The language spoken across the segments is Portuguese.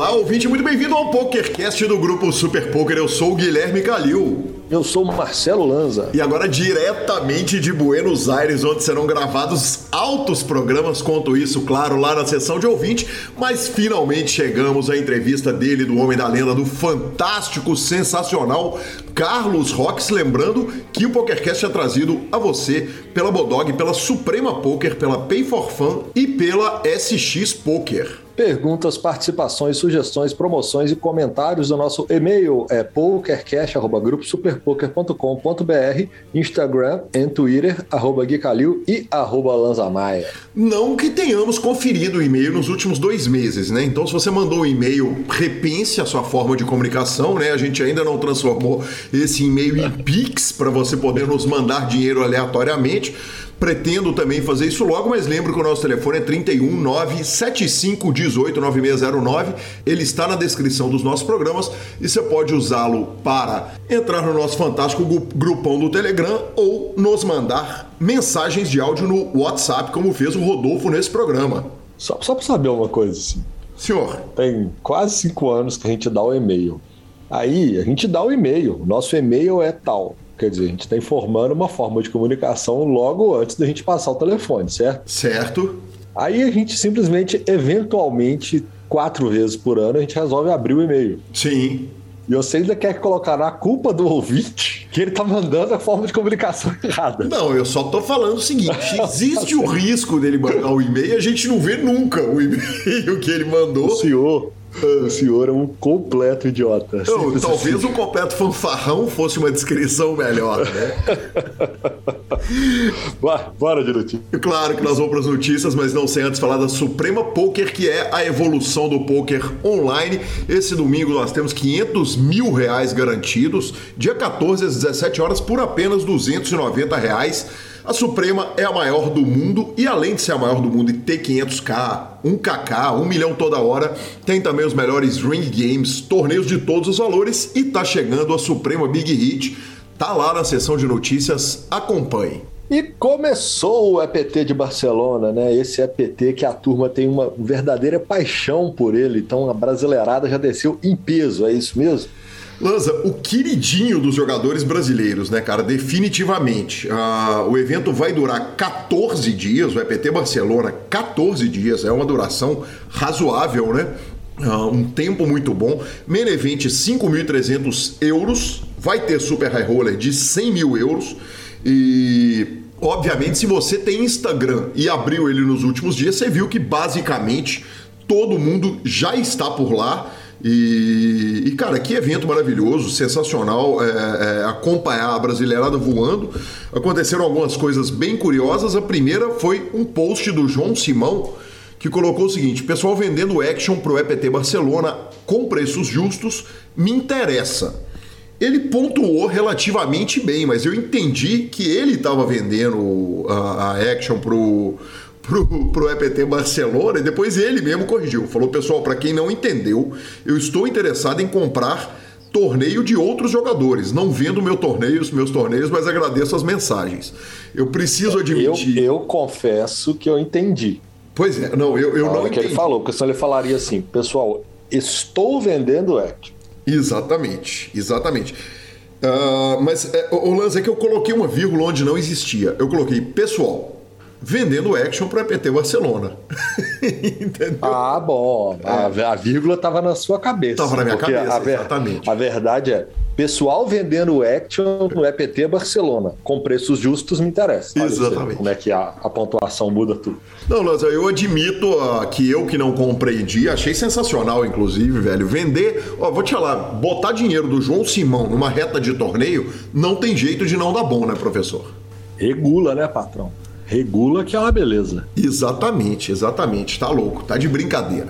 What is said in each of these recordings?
Olá, ouvinte, muito bem-vindo ao PokerCast do grupo Super Poker. Eu sou o Guilherme Calil. Eu sou o Marcelo Lanza. E agora, diretamente de Buenos Aires, onde serão gravados altos programas, conto isso, claro, lá na sessão de ouvinte. Mas finalmente chegamos à entrevista dele, do Homem da Lenda, do fantástico, sensacional Carlos Rox. Lembrando que o PokerCast é trazido a você pela Bodog, pela Suprema Poker, pela Pay for Fun e pela SX Poker. Perguntas, participações, sugestões, promoções e comentários do nosso e-mail é pokercast.gruposuperpoker.com.br, Instagram e Twitter, arroba Gui Calil e arroba Lanzamaia. Não que tenhamos conferido o e-mail nos últimos dois meses, né? Então, se você mandou um e-mail, repense a sua forma de comunicação, né? A gente ainda não transformou esse e-mail em Pix para você poder nos mandar dinheiro aleatoriamente. Pretendo também fazer isso logo, mas lembro que o nosso telefone é 31 97518 9609. Ele está na descrição dos nossos programas e você pode usá-lo para entrar no nosso fantástico grupão do Telegram ou nos mandar mensagens de áudio no WhatsApp, como fez o Rodolfo nesse programa. Só, só para saber uma coisa assim. Senhor. Tem quase cinco anos que a gente dá o e-mail. Aí a gente dá o e-mail. Nosso e-mail é tal. Quer dizer, a gente está informando uma forma de comunicação logo antes da gente passar o telefone, certo? Certo. Aí a gente simplesmente, eventualmente, quatro vezes por ano, a gente resolve abrir o e-mail. Sim. E você ainda quer colocar na culpa do ouvinte que ele tá mandando a forma de comunicação errada. Não, eu só tô falando o seguinte: existe o risco dele mandar o e-mail e a gente não vê nunca o e-mail que ele mandou. O senhor o senhor é um completo idiota. Não, talvez assim. um completo fanfarrão fosse uma descrição melhor, né? Bora de notícias. Claro que nós vamos para as notícias, mas não sem antes falar da Suprema Poker, que é a evolução do poker online. Esse domingo nós temos 500 mil reais garantidos, dia 14 às 17 horas, por apenas 290 reais. A Suprema é a maior do mundo e além de ser a maior do mundo e ter 500k, 1kk, 1 milhão toda hora, tem também os melhores ring games, torneios de todos os valores e tá chegando a Suprema Big Hit. Tá lá na seção de notícias, acompanhe. E começou o EPT de Barcelona, né? Esse EPT que a turma tem uma verdadeira paixão por ele. Então a brasileirada já desceu em peso, é isso mesmo? Lanza, o queridinho dos jogadores brasileiros, né, cara? Definitivamente. Uh, o evento vai durar 14 dias, o EPT Barcelona, 14 dias, é uma duração razoável, né? Uh, um tempo muito bom. Main Event 5.300 euros. Vai ter Super High Roller de 100 mil euros. E obviamente, se você tem Instagram e abriu ele nos últimos dias, você viu que basicamente todo mundo já está por lá. E, e, cara, que evento maravilhoso, sensacional é, é, acompanhar a brasileirada voando. Aconteceram algumas coisas bem curiosas. A primeira foi um post do João Simão que colocou o seguinte: pessoal vendendo action pro EPT Barcelona com preços justos, me interessa. Ele pontuou relativamente bem, mas eu entendi que ele estava vendendo a, a action pro, pro, pro EPT Barcelona e depois ele mesmo corrigiu. Falou, pessoal, para quem não entendeu, eu estou interessado em comprar torneio de outros jogadores. Não vendo meu torneio, meus torneios, mas agradeço as mensagens. Eu preciso admitir. Eu, eu confesso que eu entendi. Pois é, não, eu, eu não entendi. que ele falou, porque senão ele falaria assim, pessoal, estou vendendo Act. Exatamente, exatamente. Uh, mas é, o lance é que eu coloquei uma vírgula onde não existia. Eu coloquei, pessoal, vendendo action para PT Barcelona. Entendeu? Ah, bom. A, a vírgula estava na sua cabeça. Estava na minha cabeça, a ver, exatamente. A verdade é, pessoal vendendo action no EPT Barcelona, com preços justos me interessa. Olha exatamente. Como é que a, a pontuação muda tudo. Não, Lanza, eu admito uh, que eu que não compreendi, achei sensacional, inclusive, velho. Vender, ó, vou te falar, botar dinheiro do João Simão numa reta de torneio não tem jeito de não dar bom, né, professor? Regula, né, patrão? Regula que é uma beleza. Exatamente, exatamente. Tá louco, tá de brincadeira.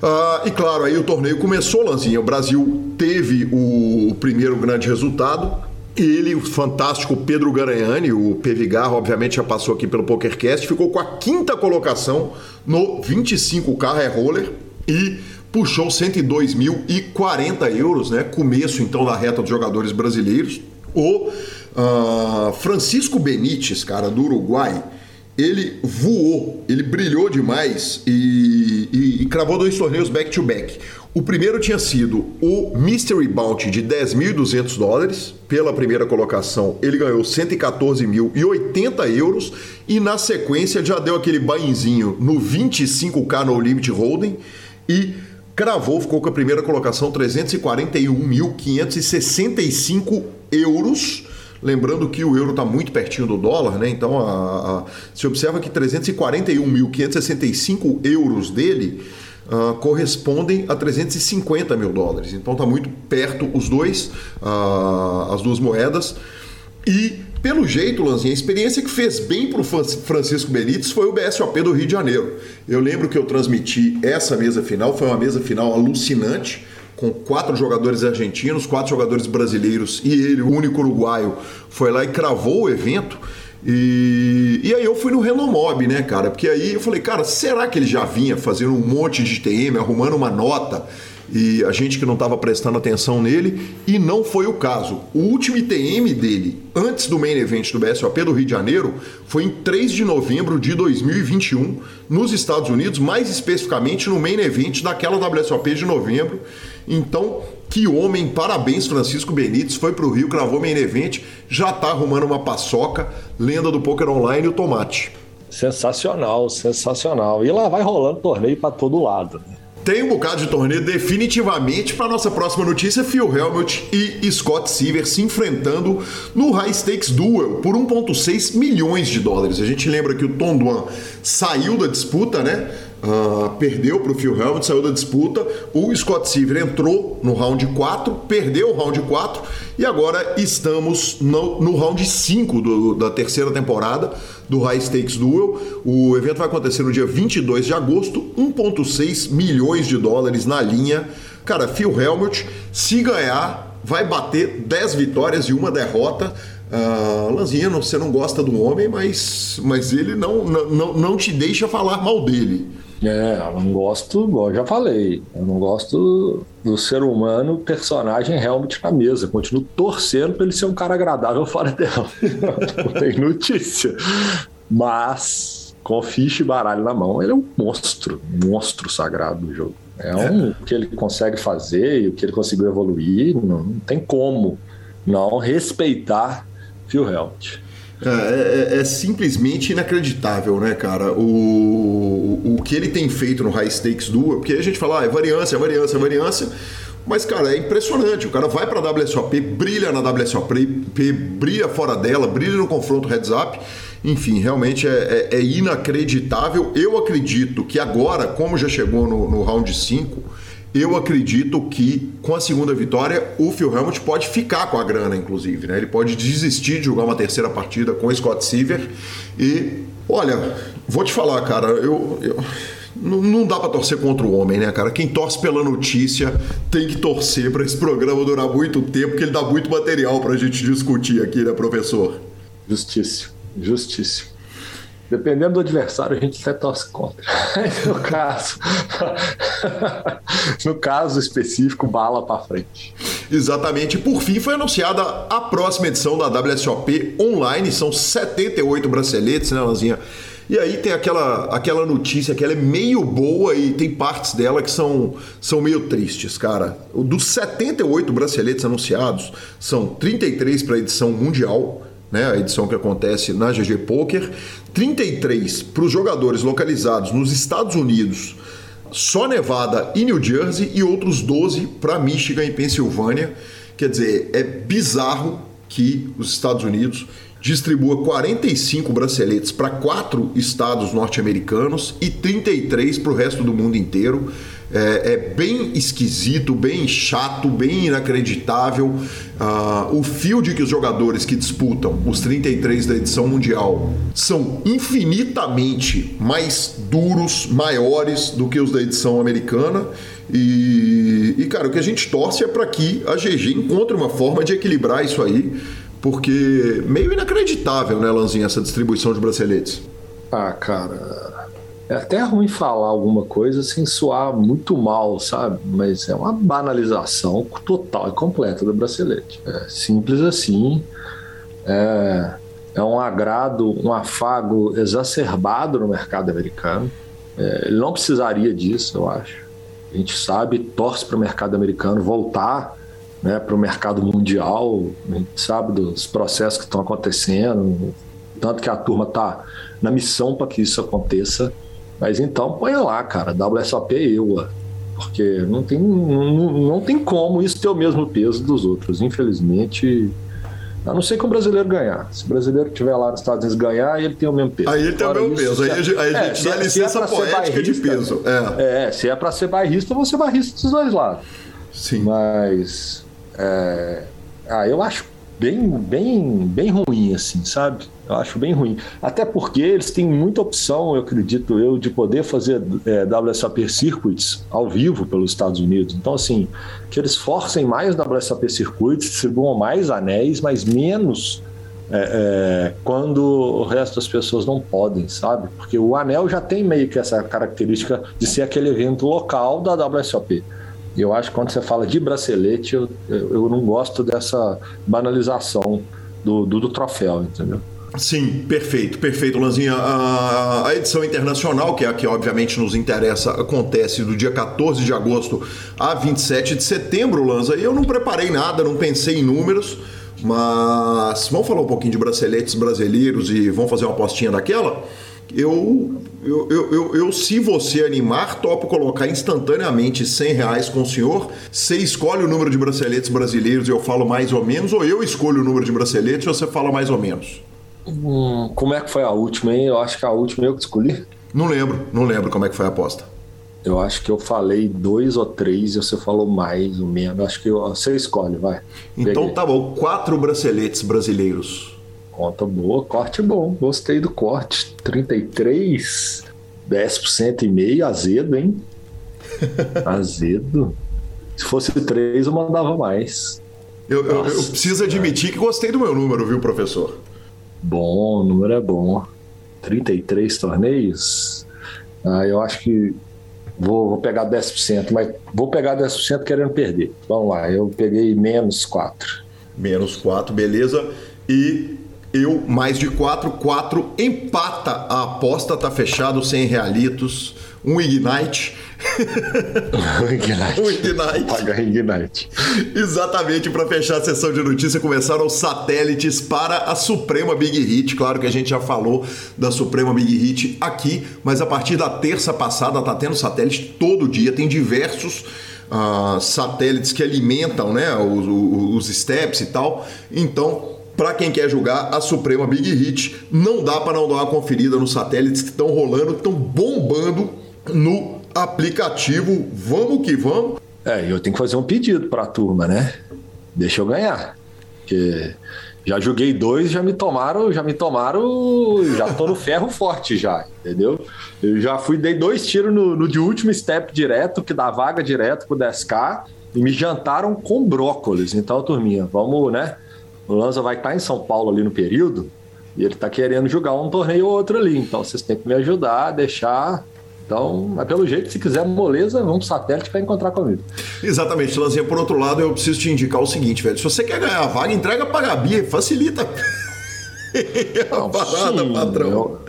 Uh, e claro, aí o torneio começou, Lanzinha. O Brasil teve o, primeiro grande resultado. Ele, o fantástico Pedro Garanhani, o Pevigar, obviamente já passou aqui pelo PokerCast, ficou com a quinta colocação no 25K High Roller e puxou 102.040 euros, né? Começo então da reta dos jogadores brasileiros. O Uh, Francisco Benítez, cara, do Uruguai, ele voou, ele brilhou demais e, e, e cravou dois torneios back-to-back. O primeiro tinha sido o Mystery Bounty de 10.200 dólares. Pela primeira colocação, ele ganhou 114.080 euros. E na sequência já deu aquele bainzinho no 25k no Limit Holding e cravou, ficou com a primeira colocação 341.565 euros Lembrando que o euro está muito pertinho do dólar, né? Então a, a, se observa que 341.565 euros dele uh, correspondem a 350 mil dólares. Então está muito perto os dois, uh, as duas moedas. E pelo jeito, Lanzinha, a experiência que fez bem para o Francisco Benítez foi o BSOP do Rio de Janeiro. Eu lembro que eu transmiti essa mesa final, foi uma mesa final alucinante com quatro jogadores argentinos, quatro jogadores brasileiros e ele, o único uruguaio, foi lá e cravou o evento. E, e aí eu fui no Renomob, né, cara? Porque aí eu falei, cara, será que ele já vinha fazendo um monte de TM, arrumando uma nota? e a gente que não estava prestando atenção nele, e não foi o caso. O último ITM dele, antes do main event do BSOP do Rio de Janeiro, foi em 3 de novembro de 2021, nos Estados Unidos, mais especificamente no main event daquela WSOP de novembro. Então, que homem, parabéns Francisco Benítez, foi para o Rio, cravou main event, já está arrumando uma paçoca, lenda do poker online e o tomate. Sensacional, sensacional. E lá vai rolando torneio para todo lado. Né? Tem um bocado de torneio definitivamente para nossa próxima notícia, Phil Helmut e Scott Seaver se enfrentando no High Stakes Duel por 1.6 milhões de dólares. A gente lembra que o Tom Duan saiu da disputa, né? Uh, perdeu para o Phil Helmut, saiu da disputa. O Scott Seaver entrou no round 4, perdeu o round 4 e agora estamos no, no round 5 do, da terceira temporada do High Stakes Duel. O evento vai acontecer no dia 22 de agosto, 1,6 milhões de dólares na linha. Cara, Phil Helmut, se ganhar, vai bater 10 vitórias e uma derrota. Uh, você não gosta do homem, mas, mas ele não, não, não te deixa falar mal dele. É, eu não gosto, igual eu já falei, eu não gosto do ser humano, personagem realmente na mesa. Continuo torcendo para ele ser um cara agradável fora dela. não tem notícia. Mas, com ficha e baralho na mão, ele é um monstro, um monstro sagrado do jogo. É um é. que ele consegue fazer e o que ele conseguiu evoluir, não, não tem como não respeitar Phil Helmut. É, é, é, simplesmente inacreditável, né, cara? O, o que ele tem feito no High Stakes Duel, porque a gente fala, ah, é variância, é variância, é variância. Mas, cara, é impressionante. O cara vai pra WSOP, brilha na WSOP, brilha fora dela, brilha no confronto heads up. Enfim, realmente é, é, é inacreditável. Eu acredito que agora, como já chegou no, no round 5, eu acredito que com a segunda vitória o Phil Helmut pode ficar com a grana, inclusive. Né? Ele pode desistir de jogar uma terceira partida com o Scott Seaver. E, olha, vou te falar, cara, eu, eu não dá para torcer contra o homem, né, cara? Quem torce pela notícia tem que torcer para esse programa durar muito tempo, porque ele dá muito material para a gente discutir aqui, né, professor? Justíssimo, justíssimo. Dependendo do adversário, a gente até torce contra. no caso, no caso específico, bala para frente. Exatamente. Por fim, foi anunciada a próxima edição da WSOP online. São 78 braceletes, né, Lanzinha? E aí tem aquela, aquela notícia que ela é meio boa e tem partes dela que são, são meio tristes, cara. Dos 78 braceletes anunciados, são 33 para a edição mundial, né, a edição que acontece na GG Poker, 33 para os jogadores localizados nos Estados Unidos, só Nevada e New Jersey, e outros 12 para Michigan e Pensilvânia. Quer dizer, é bizarro que os Estados Unidos distribua 45 braceletes para quatro estados norte-americanos e 33 para o resto do mundo inteiro. É, é, bem esquisito, bem chato, bem inacreditável. Uh, o field que os jogadores que disputam os 33 da edição mundial são infinitamente mais duros, maiores do que os da edição americana. E, e cara, o que a gente torce é para que a GG encontre uma forma de equilibrar isso aí, porque meio inacreditável, né, Lanzinha, essa distribuição de braceletes. Ah, cara, é até ruim falar alguma coisa sem soar muito mal, sabe? Mas é uma banalização total e completa do bracelete. É simples assim. É... é um agrado, um afago exacerbado no mercado americano. É, ele não precisaria disso, eu acho. A gente sabe, torce para o mercado americano voltar né, para o mercado mundial, a gente sabe dos processos que estão acontecendo, tanto que a turma está na missão para que isso aconteça. Mas então põe lá, cara, WSOP EUA, porque não tem, não, não tem como isso ter o mesmo peso dos outros. Infelizmente, a não ser que o brasileiro ganhar. Se o brasileiro estiver lá nos Estados Unidos ganhar, ele tem o mesmo peso. Aí ele tem Agora, o mesmo peso. Aí, a gente é, dá é, licença é poética de peso. É. é, se é para ser bairrista, você bairrista dos dois lados. Sim. Mas. É, ah, eu acho bem, bem, bem ruim, assim, sabe? Eu acho bem ruim. Até porque eles têm muita opção, eu acredito eu, de poder fazer é, WSAP Circuits ao vivo pelos Estados Unidos. Então, assim, que eles forcem mais WSAP Circuits, distribuam mais anéis, mas menos é, é, quando o resto das pessoas não podem, sabe? Porque o anel já tem meio que essa característica de ser aquele evento local da WSOP. E eu acho que quando você fala de bracelete, eu, eu não gosto dessa banalização do, do, do troféu, entendeu? Sim, perfeito, perfeito, Lanzinha. A, edição internacional, que é a que obviamente nos interessa, acontece do dia 14 de agosto a 27 de setembro, Lanza. Eu não preparei nada, não pensei em números, mas vamos falar um pouquinho de braceletes brasileiros e vamos fazer uma apostinha daquela? Eu, eu, eu, eu, eu, se você animar, topo colocar instantaneamente 100 reais com o senhor. Você escolhe o número de braceletes brasileiros e eu falo mais ou menos, ou eu escolho o número de braceletes e você fala mais ou menos? Hum, como é que foi a última, hein? Eu acho que a última eu que escolhi. Não lembro, não lembro como é que foi a aposta. Eu acho que eu falei dois ou três e você falou mais ou menos. Acho que eu, você escolhe, vai. Então Peguei. tá bom, quatro braceletes brasileiros. Conta boa, corte bom. Gostei do corte. 33, 10% e meio, azedo, hein? azedo. Se fosse três, eu mandava mais. Eu, eu, eu preciso admitir que gostei do meu número, viu, professor? Bom, o número é bom. 33 torneios? Ah, eu acho que vou, vou pegar 10%, mas vou pegar 10% querendo perder. Vamos lá, eu peguei menos 4. Menos 4, beleza. E eu, mais de 4, 4 empata a aposta, tá fechado, 100 realitos um Ignite. um Ignite. um Ignite. Paga Ignite. Exatamente, para fechar a sessão de notícia, começaram os satélites para a Suprema Big Hit. Claro que a gente já falou da Suprema Big Hit aqui, mas a partir da terça passada tá tendo satélite todo dia, tem diversos. Uh, satélites que alimentam né, os, os, os steps e tal. Então, para quem quer jogar a Suprema Big Hit, não dá para não dar uma conferida nos satélites que estão rolando, estão bombando no aplicativo. Vamos que vamos. É, eu tenho que fazer um pedido para a turma, né? Deixa eu ganhar. Porque já joguei dois, já me tomaram, já me tomaram, já tô no ferro forte já, entendeu? Eu já fui, dei dois tiros no, no de último step direto, que dá vaga direto pro 10k, e me jantaram com brócolis. Então, turminha, vamos, né? O Lanza vai estar em São Paulo ali no período, e ele tá querendo jogar um torneio ou outro ali. Então, vocês têm que me ajudar a deixar então, mas pelo jeito, se quiser moleza, vamos pro satélite para encontrar comigo. Exatamente, Lanzinha. Por outro lado, eu preciso te indicar o seguinte, velho. Se você quer ganhar a vaga, entrega pra Gabi, facilita. Não, a parada, sim, patrão. Eu,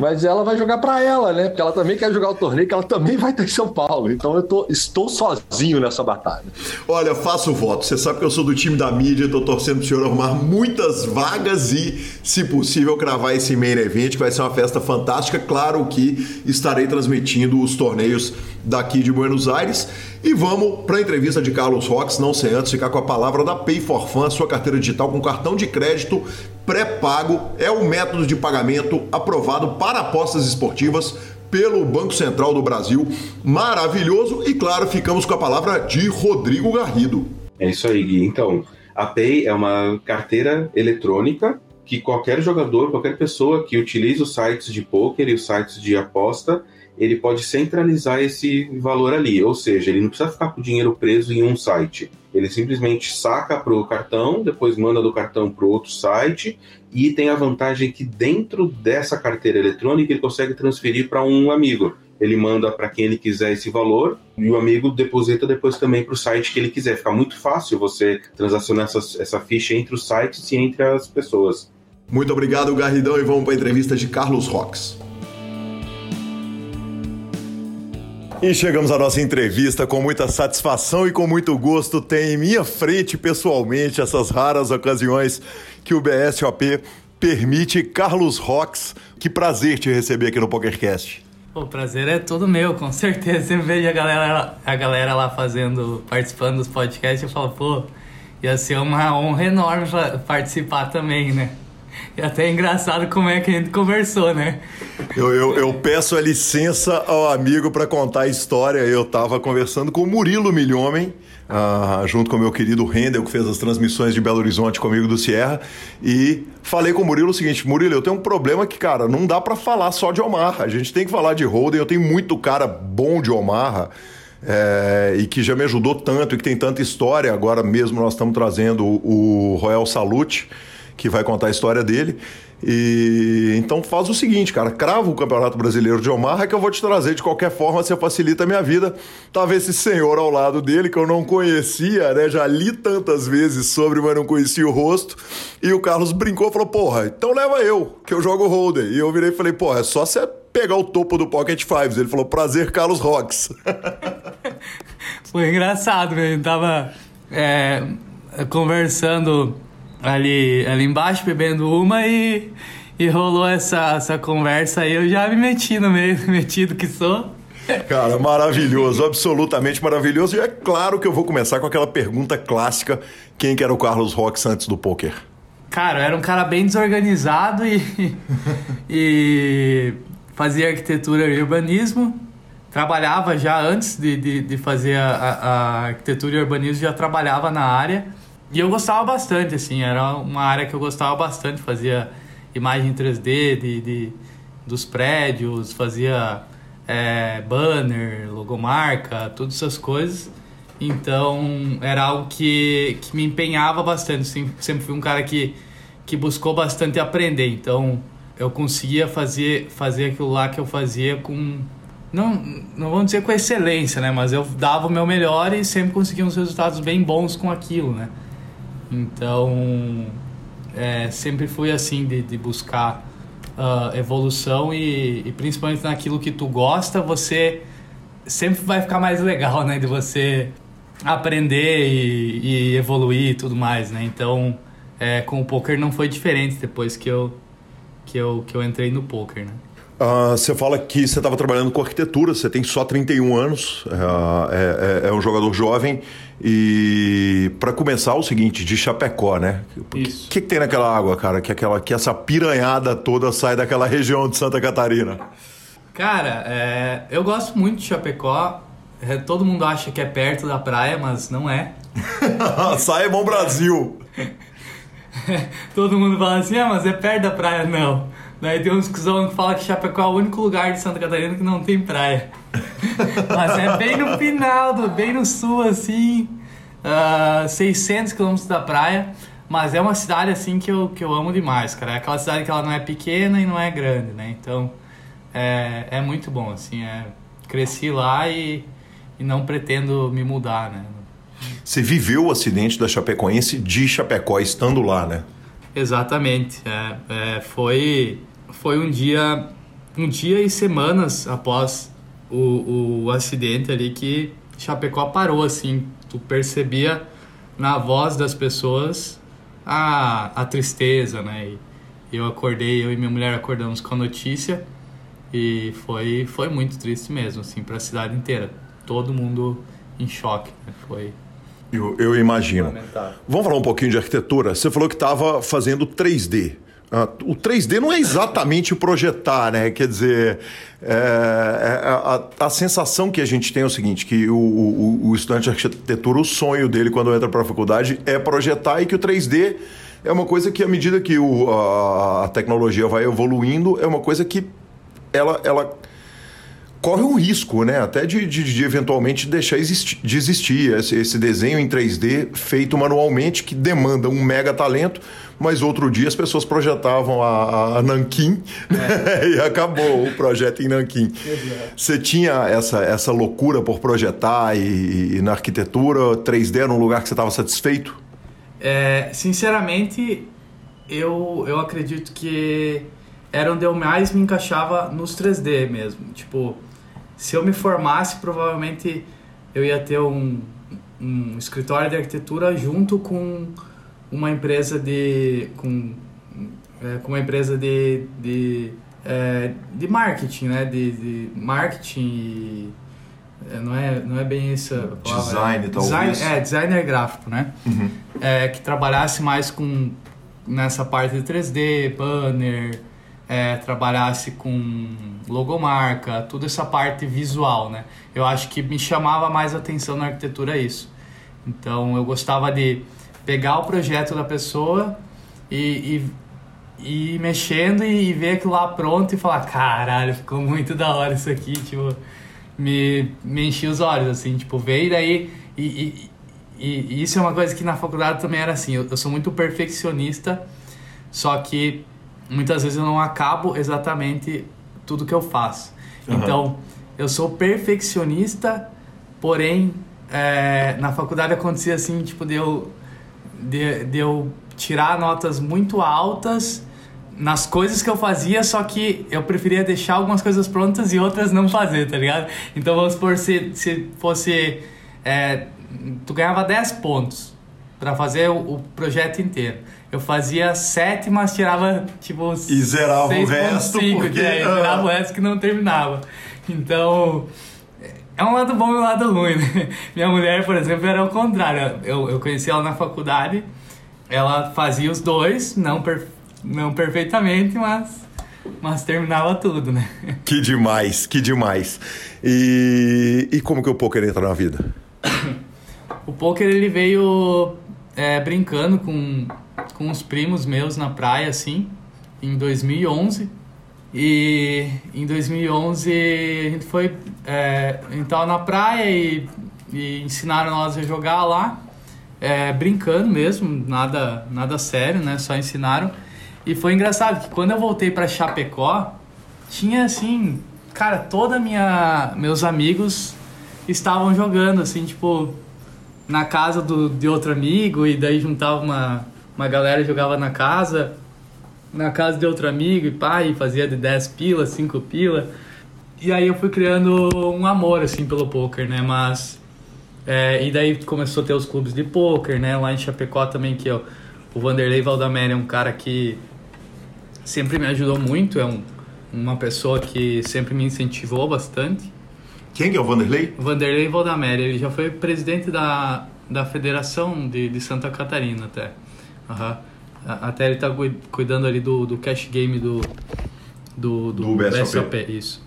mas ela vai jogar para ela, né? Porque ela também quer jogar o torneio, que ela também vai estar em São Paulo. Então eu tô, estou sozinho nessa batalha. Olha, faço o voto. Você sabe que eu sou do time da mídia, estou torcendo para o senhor arrumar muitas vagas e, se possível, cravar esse main event, que vai ser uma festa fantástica. Claro que estarei transmitindo os torneios daqui de Buenos Aires. E vamos para a entrevista de Carlos Rox, não sem antes ficar com a palavra da Pay for Fun, sua carteira digital com cartão de crédito pré-pago. É o método de pagamento aprovado para apostas esportivas pelo Banco Central do Brasil. Maravilhoso e, claro, ficamos com a palavra de Rodrigo Garrido. É isso aí, Gui. Então, a Pay é uma carteira eletrônica que qualquer jogador, qualquer pessoa que utilize os sites de poker e os sites de aposta ele pode centralizar esse valor ali, ou seja, ele não precisa ficar com o dinheiro preso em um site. Ele simplesmente saca para o cartão, depois manda do cartão para outro site e tem a vantagem que dentro dessa carteira eletrônica ele consegue transferir para um amigo. Ele manda para quem ele quiser esse valor e o amigo deposita depois também para o site que ele quiser. Fica muito fácil você transacionar essa, essa ficha entre os sites e entre as pessoas. Muito obrigado, Garridão, e vamos para a entrevista de Carlos Rox. E chegamos à nossa entrevista com muita satisfação e com muito gosto. Tem em minha frente, pessoalmente, essas raras ocasiões que o BSOP permite. Carlos Rox, que prazer te receber aqui no PokerCast. O prazer é todo meu, com certeza. Sempre vejo a galera, a galera lá fazendo, participando dos podcasts, eu falo, pô, ia ser uma honra enorme participar também, né? E até é engraçado como é que a gente conversou, né? Eu, eu, eu peço a licença ao amigo para contar a história. Eu estava conversando com o Murilo Milhomem, uh, junto com o meu querido Rendel, que fez as transmissões de Belo Horizonte comigo do Sierra, e falei com o Murilo o seguinte: Murilo, eu tenho um problema que, cara, não dá para falar só de Omaha. A gente tem que falar de Holden. Eu tenho muito cara bom de Omaha. É, e que já me ajudou tanto e que tem tanta história. Agora mesmo nós estamos trazendo o Royal Salute, que vai contar a história dele. E então faz o seguinte, cara, crava o Campeonato Brasileiro de Omaha que eu vou te trazer de qualquer forma, você facilita a minha vida. Tava esse senhor ao lado dele que eu não conhecia, né? Já li tantas vezes sobre, mas não conhecia o rosto. E o Carlos brincou, falou: "Porra, então leva eu, que eu jogo holder". E eu virei e falei: "Porra, é só você pegar o topo do Pocket Fives". Ele falou: "Prazer, Carlos Rocks". Foi engraçado, mesmo. Tava é, conversando ali, ali embaixo, bebendo uma e, e rolou essa, essa conversa aí. Eu já me meti no meio, metido que sou. Cara, maravilhoso, absolutamente maravilhoso. E é claro que eu vou começar com aquela pergunta clássica: quem que era o Carlos Rox antes do poker? Cara, era um cara bem desorganizado e, e fazia arquitetura e urbanismo. Trabalhava já antes de, de, de fazer a, a, arquitetura e urbanismo, já trabalhava na área. E eu gostava bastante, assim, era uma área que eu gostava bastante, fazia imagem 3D de, de dos prédios, fazia é, banner, logomarca, todas essas coisas. Então era algo que, que me empenhava bastante, sempre fui um cara que, que buscou bastante aprender, então eu conseguia fazer, fazer aquilo lá que eu fazia com não, não vamos dizer com excelência, né? Mas eu dava o meu melhor e sempre conseguia uns resultados bem bons com aquilo, né? Então, é, sempre fui assim de, de buscar uh, evolução e, e, principalmente naquilo que tu gosta, você sempre vai ficar mais legal, né? De você aprender e, e evoluir e tudo mais, né? Então, é, com o poker não foi diferente depois que eu que eu, que eu entrei no poker, né? Uh, você fala que você estava trabalhando com arquitetura, você tem só 31 anos, uh, é, é, é, um jogador jovem. E para começar, o seguinte, de Chapecó, né? O que, que, tem naquela água, cara? Que, aquela, que essa piranhada toda sai daquela região de Santa Catarina? Cara, é, eu gosto muito de Chapecó. É, todo mundo acha que é perto da praia, mas não é. sai bom Brasil! todo mundo fala assim, ah, mas é perto da praia. Não. Daí tem uns que falam que Chapecó é o único lugar de Santa Catarina que não tem praia. Mas é bem no final, do, bem no sul, assim, uh, 600 quilômetros da praia. Mas é uma cidade, assim, que eu, que eu amo demais, cara. É aquela cidade que ela não é pequena e não é grande, né? Então, é, é muito bom, assim. É, cresci lá e, e não pretendo me mudar, né? Você viveu o acidente da Chapecoense de Chapecó, estando lá, né? Exatamente. É, é, foi foi um dia, um dia e semanas após o, o acidente ali que Chapecó parou, assim. Tu percebia na voz das pessoas a, a tristeza, né? E eu acordei, eu e minha mulher acordamos com a notícia e foi, foi muito triste mesmo, assim, para a cidade inteira. Todo mundo em choque, né? Foi, eu, eu imagino. Vamos falar um pouquinho de arquitetura. Você falou que estava fazendo 3D. Uh, o 3D não é exatamente projetar, né? Quer dizer, é, é, a, a, sensação que a gente tem é o seguinte: que o, o, o estudante de arquitetura, o sonho dele quando entra para a faculdade é projetar e que o 3D é uma coisa que, à medida que o, a, a tecnologia vai evoluindo, é uma coisa que ela, ela corre um risco, né? Até de, de, de eventualmente deixar de existir esse, esse, desenho em 3D feito manualmente que demanda um mega talento, mas outro dia as pessoas projetavam a, a Nanquim é. né? e acabou o projeto em Nanquim. Você tinha essa, essa loucura por projetar e, e na arquitetura 3D era um lugar que você estava satisfeito? É, sinceramente, eu, eu acredito que era onde eu mais me encaixava nos 3D mesmo. Tipo, se eu me formasse, provavelmente eu ia ter um, um escritório de arquitetura junto com uma empresa de com, é, com uma empresa de, de, é, de marketing, né? De, de marketing é, não é não é bem essa palavra, design é, talvez design, é designer gráfico, né? Uhum. É, que trabalhasse mais com nessa parte de 3D, banner, é, trabalhasse com logomarca, toda essa parte visual, né? Eu acho que me chamava mais atenção na arquitetura isso. Então eu gostava de pegar o projeto da pessoa e, e, e mexendo e, e ver aquilo lá pronto e falar, caralho, ficou muito da hora isso aqui, tipo, me, me enchia os olhos, assim, tipo, veio daí e, e, e, isso é uma coisa que na faculdade também era assim, eu sou muito perfeccionista, só que muitas vezes eu não acabo exatamente tudo que eu faço. Uhum. Então, eu sou perfeccionista, porém, é, na faculdade acontecia assim, tipo, de eu, de, de eu tirar notas muito altas nas coisas que eu fazia, só que eu preferia deixar algumas coisas prontas e outras não fazer, tá ligado? Então, vamos supor, se, se fosse... É, tu ganhava 10 pontos para fazer o, o, projeto inteiro. Eu fazia 7, mas tirava, tipo... E zerava o resto, 5, porque... É, zerava o resto que não terminava. Então, é um lado bom e um lado ruim, né? Minha mulher, por exemplo, era o contrário. Eu, eu conheci ela na faculdade, ela fazia os dois, não, per, não perfeitamente, mas, mas terminava tudo, né? Que demais, que demais. E, e como que o poker entra na vida? o poker ele veio é, brincando com, com uns primos meus na praia, assim, em 2011. E em 2011 a gente foi. É, tava na praia e, e ensinaram nós a jogar lá, é, brincando mesmo, nada, nada sério, né? Só ensinaram. E foi engraçado que quando eu voltei para Chapecó, tinha assim, cara, toda minha meus amigos estavam jogando assim, tipo, na casa do, de outro amigo e daí juntava uma uma galera jogava na casa na casa de outro amigo e pai, fazia de 10 pila, 5 pila. E aí eu fui criando um amor, assim, pelo poker, né? Mas... É, e daí começou a ter os clubes de poker, né? Lá em Chapecó também, que o Vanderlei Valdamere é um cara que sempre me ajudou muito, é um, uma pessoa que sempre me incentivou bastante. Quem que é o Vanderlei? Vanderlei Valdamere, ele já foi presidente da, da Federação de, de Santa Catarina até. Uhum. Até ele tá cuidando ali do, do cash game do, do, do, do BSOP. Isso.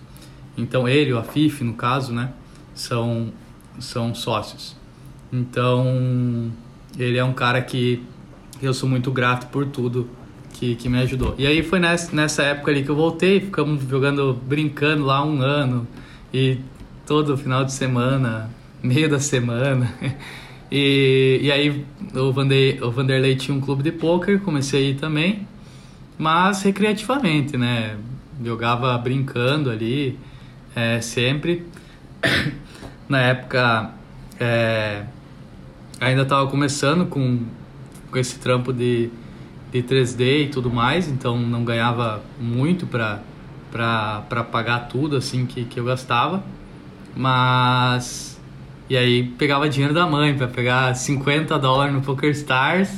Então ele, o Afif, no caso, né, são, são sócios. Então ele é um cara que eu sou muito grato por tudo que, que me ajudou. E aí foi nessa, nessa época ali que eu voltei, ficamos jogando, brincando lá um ano. E todo final de semana, meio da semana. E, e aí o, Vander, o Vanderlei tinha um clube de pôquer, comecei a ir também, mas recreativamente, né? Jogava brincando ali, é, sempre. Na época, é, ainda estava começando com, com esse trampo de, de 3D e tudo mais, então não ganhava muito para pagar tudo assim que, que eu gastava, mas e aí pegava dinheiro da mãe para pegar 50 dólares no Poker Stars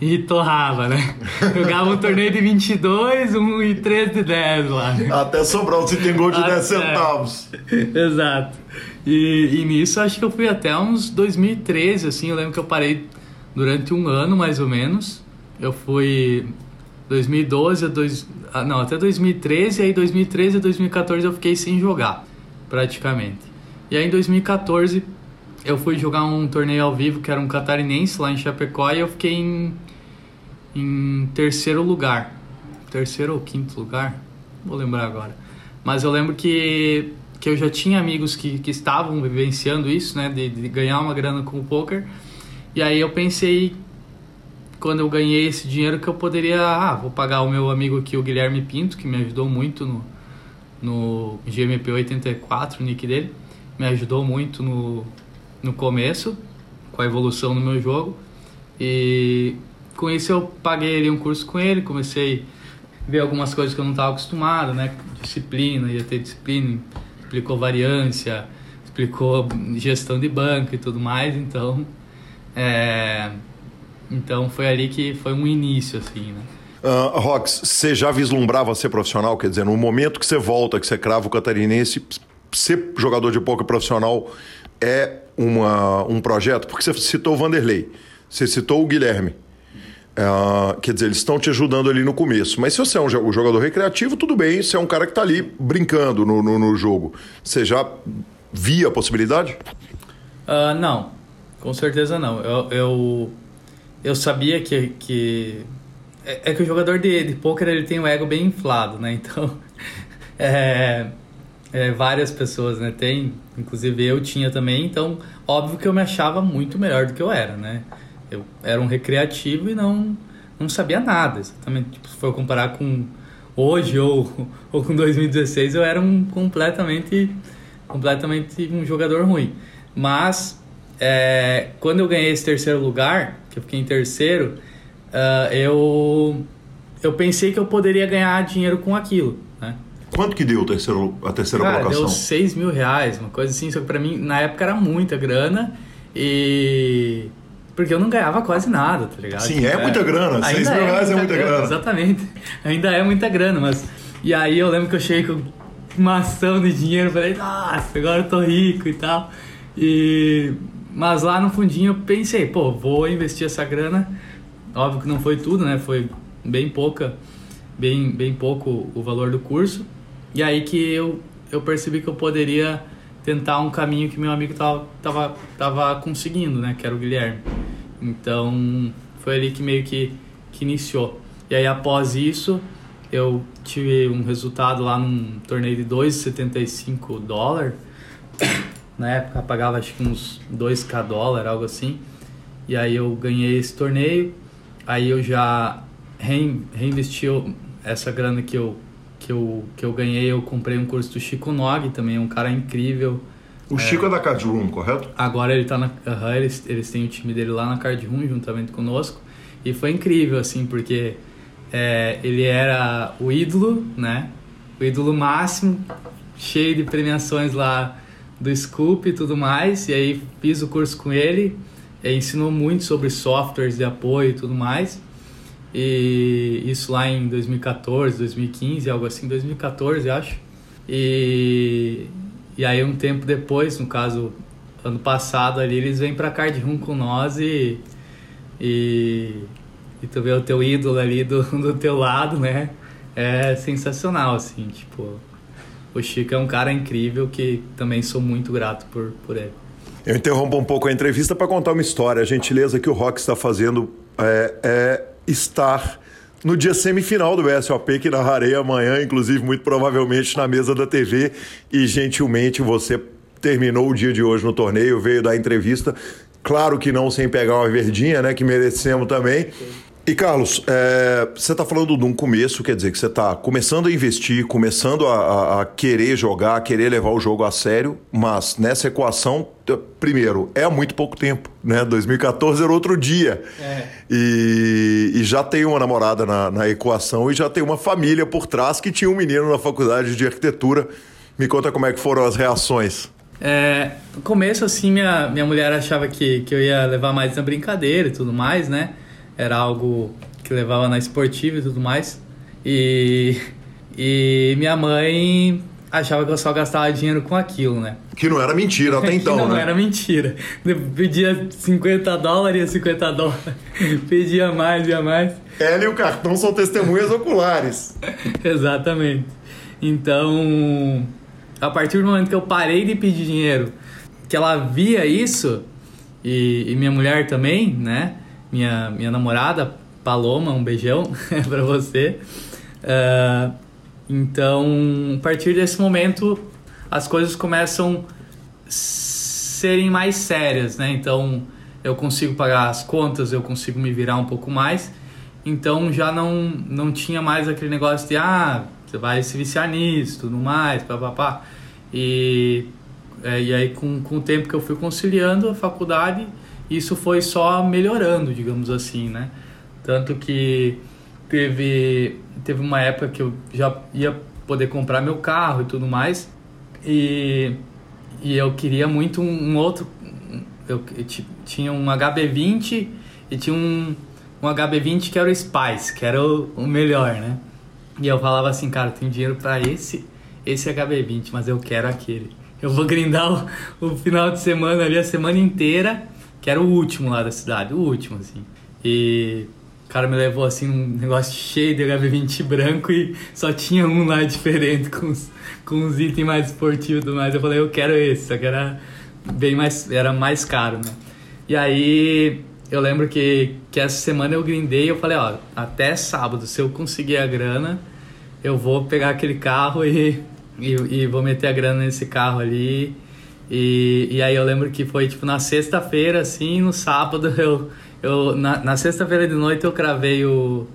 e torrava, né? Jogava um torneio de 22, um e 3 de 10 lá. Até sobrar um item gol de 10 centavos. Exato. E, e, nisso acho que eu fui até uns 2013, assim, eu lembro que eu parei durante um ano mais ou menos. Eu fui 2012 a dois, ah, não, até 2013, aí 2013 a 2014 eu fiquei sem jogar, praticamente. E aí em 2014 eu fui jogar um torneio ao vivo que era um catarinense lá em Chapecó e eu fiquei em, em terceiro lugar. Terceiro ou quinto lugar? Vou lembrar agora. Mas eu lembro que, que eu já tinha amigos que, que estavam vivenciando isso, né? De, de ganhar uma grana com o poker. E aí eu pensei, quando eu ganhei esse dinheiro, que eu poderia... Ah, vou pagar o meu amigo aqui, o Guilherme Pinto, que me ajudou muito no, no GMP 84, o nick dele. Me ajudou muito no, no começo, com a evolução no meu jogo. E, com isso eu paguei ali um curso com ele, comecei a ver algumas coisas que eu não estava acostumado, né? Disciplina, ia ter disciplina, explicou variância, explicou gestão de banco e tudo mais, então é, então foi ali que foi um início assim, né? Uh, Rox, você já vislumbrava ser profissional? Quer dizer, no momento que você volta, que você crava o catarinense, ser jogador de poker profissional é uma, um projeto? Porque você citou o Vanderlei, você citou o Guilherme. Uh, quer dizer, eles estão te ajudando ali no começo. Mas se você é um jogador recreativo, tudo bem, você é um cara que está ali brincando no, no, no, jogo. Você já via a possibilidade? Uh, não, com certeza não. Eu, eu, eu sabia que, que é, é, que o jogador de, de poker ele tem o ego bem inflado, né? Então, é, é, várias pessoas, né? Tem, inclusive eu tinha também. Então, óbvio que eu me achava muito melhor do que eu era, né? Eu era um recreativo e não não sabia nada, exatamente. Tipo, se for comparar com hoje ou, ou com 2016, eu era um completamente completamente um jogador ruim. Mas é, quando eu ganhei esse terceiro lugar, que eu fiquei em terceiro, uh, eu, eu pensei que eu poderia ganhar dinheiro com aquilo, né? Quanto que deu terceiro, a terceira Cara, colocação? deu 6 mil reais, uma coisa assim. Só que pra mim, na época, era muita grana. E... Porque eu não ganhava quase nada, tá ligado? Sim, é, muita grana. 6 mil é reais é muita grana. grana. Exatamente. Ainda é muita grana, mas... E aí eu lembro que eu cheguei com uma ação de dinheiro. Falei, nossa, agora eu tô rico e tal. E... Mas lá no fundinho eu pensei, pô, vou investir essa grana Óbvio que não foi tudo, né? Foi bem pouca, bem, bem pouco o valor do curso. E aí que eu, eu percebi que eu poderia tentar um caminho que meu amigo tava, tava, tava conseguindo, né? Que era o Guilherme. Então, foi ali que meio que, que iniciou. E aí, após isso, eu tive um resultado lá num torneio de 2,75 dólares. Na época, pagava acho que uns 2k dólar, algo assim. E aí, eu ganhei esse torneio. Aí eu já reinvesti essa grana que eu, que, eu, que eu ganhei, eu comprei um curso do Chico Nog, também é um cara incrível. O Chico é, é da Card Room, correto? Agora ele tá na. Uhum, eles, eles têm o time dele lá na Card Room, juntamente conosco. E foi incrível, assim, porque é, ele era o ídolo, né? O ídolo máximo, cheio de premiações lá do Scoop e tudo mais. E aí fiz o curso com ele é, ensinou muito sobre softwares de apoio e tudo mais. E isso lá em 2014, 2015, algo assim, 2014, acho. E, e aí um tempo depois, no caso, ano passado ali, eles vêm pra Card Room com nós e, e, e tu vê o teu ídolo ali do, do teu lado, né? É sensacional, assim, tipo... O Chico é um cara incrível que também sou muito grato por, por ele. Eu interrompo um pouco a entrevista para contar uma história. A gentileza que o Rock está fazendo é, é estar no dia semifinal do BSOP, que narrarei amanhã, inclusive muito provavelmente na mesa da TV. E gentilmente você terminou o dia de hoje no torneio, veio dar entrevista. Claro que não sem pegar uma verdinha, né? Que merecemos também. E Carlos, é, você está falando de um começo, quer dizer que você está começando a investir, começando a, a, a, querer jogar, a querer levar o jogo a sério, mas nessa equação, primeiro, é há muito pouco tempo, né? 2014 era outro dia. É. E, e, já tem uma namorada na, na, equação e já tem uma família por trás que tinha um menino na faculdade de arquitetura. Me conta como é que foram as reações. É, no começo, assim, minha, minha mulher achava que, que eu ia levar mais na brincadeira e tudo mais, né? Era algo que levava na esportiva e tudo mais. E, e minha mãe achava que eu só gastava dinheiro com aquilo, né? Que não era mentira até então, não, né? Não era mentira. Eu pedia 50 dólares, 50 dólares. pedia mais, ia mais. Ela e o cartão são testemunhas oculares. Exatamente. Então, a partir do momento que eu parei de pedir dinheiro, que ela via isso, e, e minha mulher também, né? Minha, minha namorada, Paloma, um beijão para você. Uh, então, a partir desse momento, as coisas começam a serem mais sérias, né? Então, eu consigo pagar as contas, eu consigo me virar um pouco mais. Então, já não, não tinha mais aquele negócio de, ah, você vai se viciar nisso, tudo mais, papapá. E, é, e aí, com, com o tempo que eu fui conciliando a faculdade, isso foi só melhorando, digamos assim, né? Tanto que teve, teve uma época que eu já ia poder comprar meu carro e tudo mais. E, e eu queria muito um, um outro. Eu, eu tinha um HB20 e tinha um, um HB20 que era o Spice, que era o, o melhor, né? E eu falava assim, cara, eu tenho dinheiro para esse, esse HB20, mas eu quero aquele. Eu vou grindar o, o final de semana ali, a semana inteira, que era o último lá da cidade, o último, assim. E o cara me levou assim um negócio cheio de HB20 branco e só tinha um lá diferente com os, com os itens mais esportivos e tudo mais. Eu falei, eu quero esse, só que era bem mais, era mais caro, né? E aí eu lembro que, que essa semana eu grindei e eu falei, ó, até sábado, se eu conseguir a grana, eu vou pegar aquele carro e, e, e vou meter a grana nesse carro ali. E, e aí eu lembro que foi tipo na sexta-feira, assim, no sábado eu eu, na, na sexta-feira de noite eu cravei o,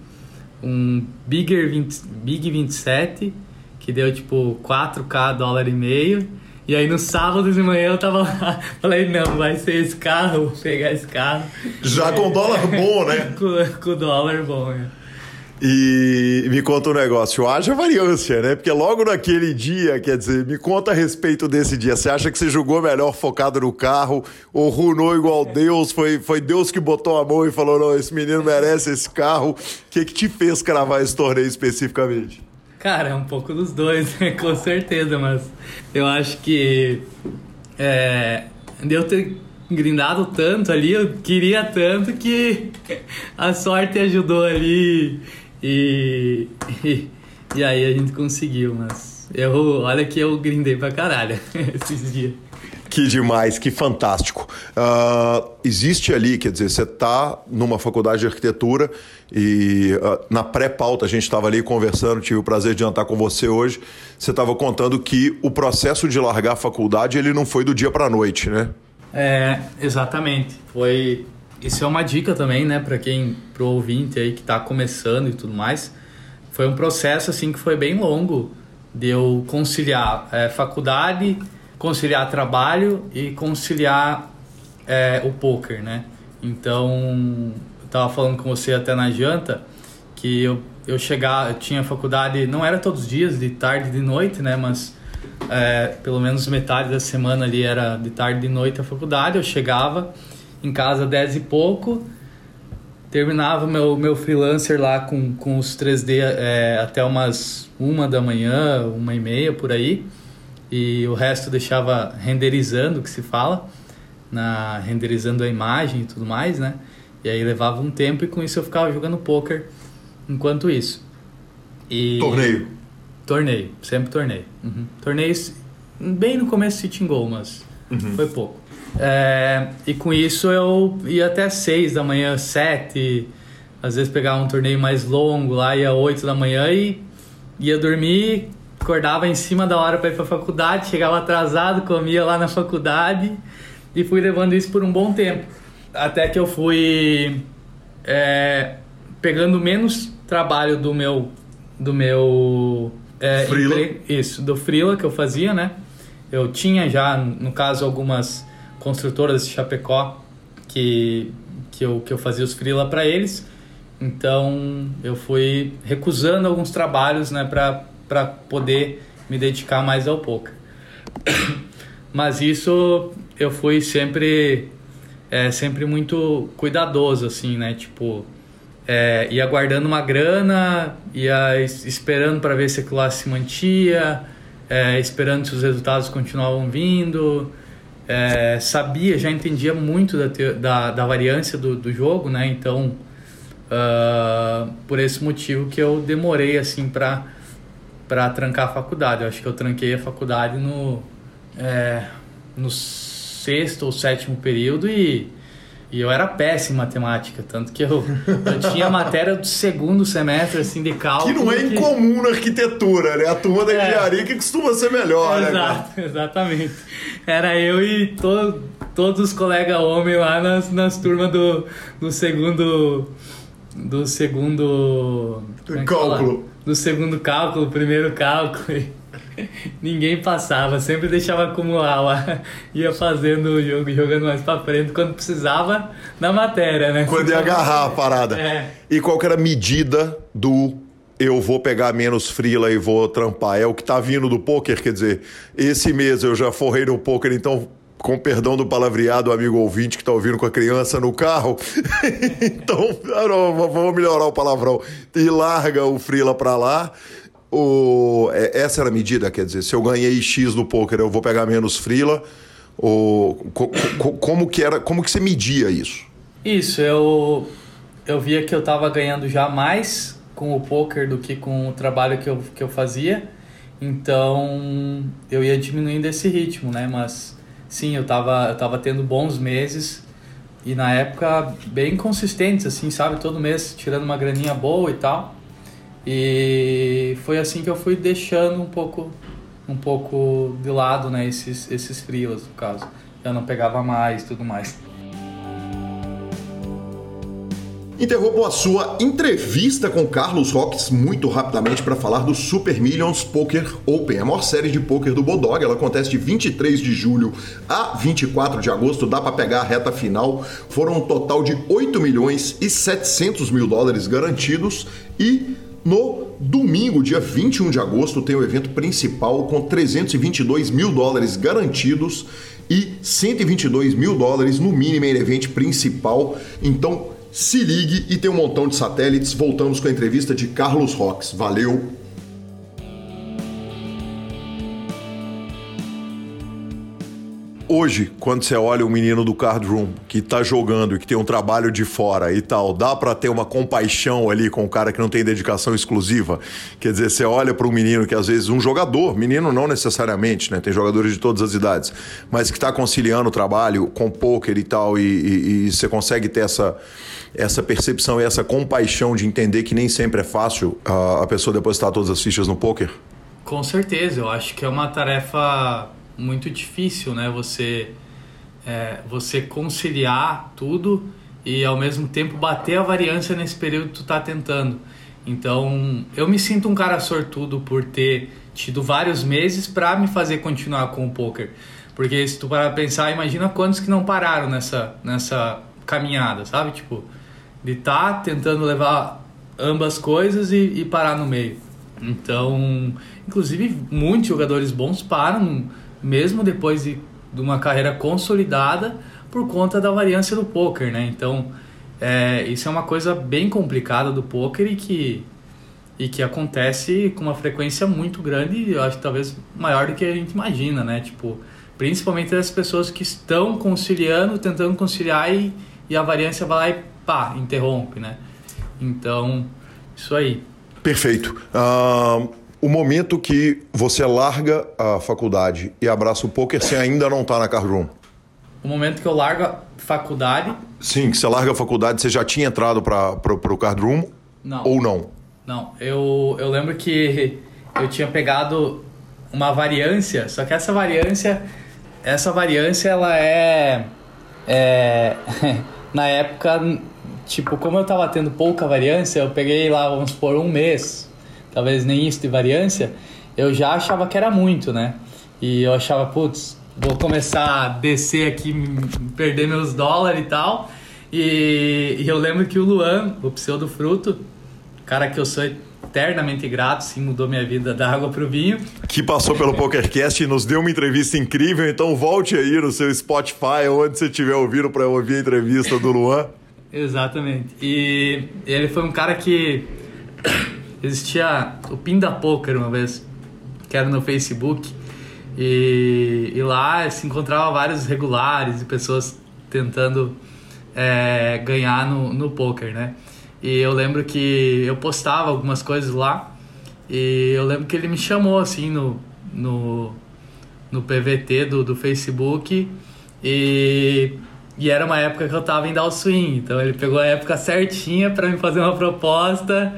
um Bigger 20, Big 27, que deu tipo 4k dólar e meio. E aí no sábado de manhã eu tava lá, falei, não, vai ser esse carro, vou pegar esse carro. Já com dólar bom, né? com, com dólar bom, é. E me conta um negócio, haja variância, né? Porque logo naquele dia, quer dizer, me conta a respeito desse dia. Você acha que você jogou melhor focado no carro, ou runou igual Deus? Foi, foi Deus que botou a mão e falou: não, esse menino merece esse carro. O que, que te fez cravar esse torneio especificamente? Cara, é um pouco dos dois, né? com certeza, mas eu acho que é, deu ter grindado tanto ali, eu queria tanto que a sorte ajudou ali e, e, e, aí a gente conseguiu, mas eu, olha que eu grindei pra caralho esses dias. Que demais, que fantástico. Uh, existe ali, quer dizer, você está numa faculdade de arquitetura e uh, na pré-pauta a gente estava ali conversando, tive o prazer de jantar com você hoje. Você estava contando que o processo de largar a faculdade ele não foi do dia para a noite, né? É, exatamente. Foi isso é uma dica também, né, para quem, pro ouvinte aí que está começando e tudo mais. Foi um processo assim que foi bem longo de eu conciliar é, faculdade, conciliar trabalho e conciliar é, o poker, né? Então, eu tava falando com você até na janta que eu eu chegar, eu tinha faculdade, não era todos os dias, de tarde e de noite, né, mas é, pelo menos metade da semana ali era de tarde e de noite a faculdade, eu chegava em casa 10 e pouco. Terminava meu, meu freelancer lá com, com os 3D é, até umas uma da manhã, uma e meia por aí. E o resto deixava renderizando, que se fala, na renderizando a imagem e tudo mais, né? E aí levava um tempo e com isso eu ficava jogando poker enquanto isso. E... Torneio? Torneio, sempre torneio. Uhum. Torneios bem no começo sitting goal, mas uhum. foi pouco. É, e com isso eu ia até 6 da manhã, 7, às vezes pegava um torneio mais longo lá, ia 8 da manhã e ia dormir, acordava em cima da hora para ir para a faculdade, chegava atrasado, comia lá na faculdade e fui levando isso por um bom tempo. Até que eu fui é, pegando menos trabalho do meu do meu é, empre... isso do freela que eu fazia, né? Eu tinha já no caso algumas construtoras de Chapecó que, que, eu, que eu fazia os freela para eles. Então eu fui recusando alguns trabalhos né, para poder me dedicar mais ao poker. Mas isso eu fui sempre é, sempre muito cuidadoso assim, né? Tipo, é, ia guardando uma grana, ia esperando para ver se a classe se mantia, é, esperando se os resultados continuavam vindo é, sabia, já entendia muito da, da, da variância do, do jogo, né? Então, uh, por esse motivo que eu demorei, assim, para para trancar a faculdade. Eu acho que eu tranquei a faculdade no, é, no sexto ou sétimo período e e eu era péssimo em matemática, tanto que eu, eu tinha matéria do segundo semestre, assim, de cálculo. Que não é incomum na arquitetura, né? A turma da é. engenharia que costuma ser melhor, Exato, né? Exato, exatamente. Era eu e to, todos os colegas homens lá nas, nas turmas do, do segundo. Do segundo. É cálculo. Do segundo cálculo, primeiro cálculo. Ninguém passava, sempre deixava acumular lá. Ia fazendo o jogo, jogando mais pra frente quando precisava na matéria, né? Quando ia agarrar a parada. É. E qual que era a medida do eu vou pegar menos frila e vou trampar? É o que tá vindo do poker, quer dizer, esse mês eu já forrei no poker, então com perdão do palavreado, amigo ouvinte que está ouvindo com a criança no carro. então, vamos melhorar o palavrão. E larga o Frila para lá. O, é, essa era a medida, quer dizer, se eu ganhei X no poker, eu vou pegar menos Frila. O, co, co, como que era, como que você media isso? Isso, eu eu via que eu estava ganhando já mais com o poker do que com o trabalho que eu, que eu fazia. Então, eu ia diminuindo esse ritmo, né? Mas sim, eu tava, eu tava tendo bons meses e na época bem consistentes, assim, sabe? Todo mês tirando uma graninha boa e tal. E foi assim que eu fui deixando um pouco um pouco de lado, né, esses esses frios, no caso. Eu não pegava mais, tudo mais. Interrompo a sua entrevista com Carlos Roques muito rapidamente para falar do Super Millions Poker Open, a maior série de poker do Bodog. Ela acontece de 23 de julho a 24 de agosto, dá para pegar a reta final. Foram um total de 8 milhões e 700 mil dólares garantidos e no domingo, dia 21 de agosto, tem o evento principal com 322 mil dólares garantidos e 122 mil dólares no mini main event principal. Então, se ligue e tem um montão de satélites. Voltamos com a entrevista de Carlos Rox. Valeu! Hoje, quando você olha o menino do card room que tá jogando e que tem um trabalho de fora e tal, dá para ter uma compaixão ali com o cara que não tem dedicação exclusiva. Quer dizer, você olha para um menino que às vezes um jogador, menino não necessariamente, né? Tem jogadores de todas as idades, mas que tá conciliando o trabalho com poker e tal e, e, e você consegue ter essa essa percepção e essa compaixão de entender que nem sempre é fácil a, a pessoa depositar todas as fichas no poker? Com certeza, eu acho que é uma tarefa muito difícil, né? Você, é, você conciliar tudo e ao mesmo tempo bater a variância nesse período que tu tá tentando. Então, eu me sinto um cara sortudo por ter tido vários meses para me fazer continuar com o poker. Porque se tu parar pensar, imagina quantos que não pararam nessa, nessa caminhada, sabe? Tipo, de tá tentando levar ambas coisas e, e, parar no meio. Então, inclusive, muitos jogadores bons param, mesmo depois de, de uma carreira consolidada, por conta da variância do poker, né? Então, é, isso é uma coisa bem complicada do poker e que, e que acontece com uma frequência muito grande, eu acho talvez maior do que a gente imagina, né? Tipo, principalmente as pessoas que estão conciliando, tentando conciliar e, e a variância vai lá e pá, interrompe, né? Então, isso aí. Perfeito. Uh, o momento que você larga a faculdade e abraça o poker, você ainda não está na card room? O momento que eu largo a faculdade... Sim, que você larga a faculdade, você já tinha entrado para o card room? Não. Ou não? Não, eu, eu lembro que eu tinha pegado uma variância, só que essa variância, essa variância ela é, é na época tipo, como eu tava tendo pouca variância, eu peguei lá, vamos supor, um mês, talvez nem isso de variância, eu já achava que era muito, né? E eu achava, putz, vou começar a descer aqui, perder meus dólares e tal. E, e eu lembro que o Luan, o pseudo fruto, cara que eu sou eternamente grato, sim, mudou minha vida da água pro vinho. Que passou pelo PokerCast e nos deu uma entrevista incrível, então volte aí no seu Spotify, onde você estiver ouvindo para ouvir a entrevista do Luan. Exatamente. E ele foi um cara que existia o Pinda Poker uma vez, que era no Facebook. E, e lá se encontrava vários regulares e pessoas tentando é, ganhar no, no poker, né? E eu lembro que eu postava algumas coisas lá e eu lembro que ele me chamou assim no, no, no PVT do, do Facebook e e era uma época que eu tava em Down Swing, então ele pegou a época certinha para me fazer uma proposta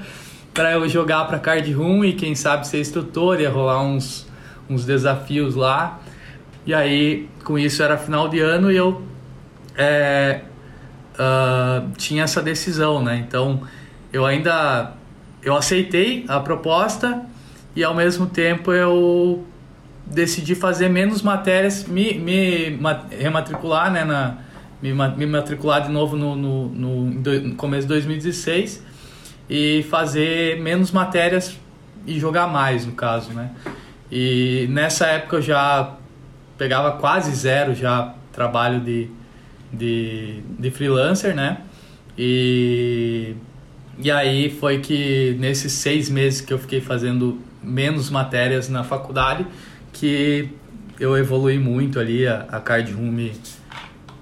para eu jogar para Card Room e quem sabe ser instrutor, ia rolar uns, uns desafios lá. E aí, com isso era final de ano e eu é, uh, tinha essa decisão, né? Então, eu ainda eu aceitei a proposta e ao mesmo tempo eu decidi fazer menos matérias, me, me rematricular, né, na, me, me matricular de novo no, no, no, no começo de 2016 e fazer menos matérias e jogar mais, no caso, né. E nessa época eu já pegava quase zero já trabalho de, de, de freelancer, né? E, e aí foi que nesses seis meses que eu fiquei fazendo menos matérias na faculdade, que eu evolui muito ali, a, a Card Room me,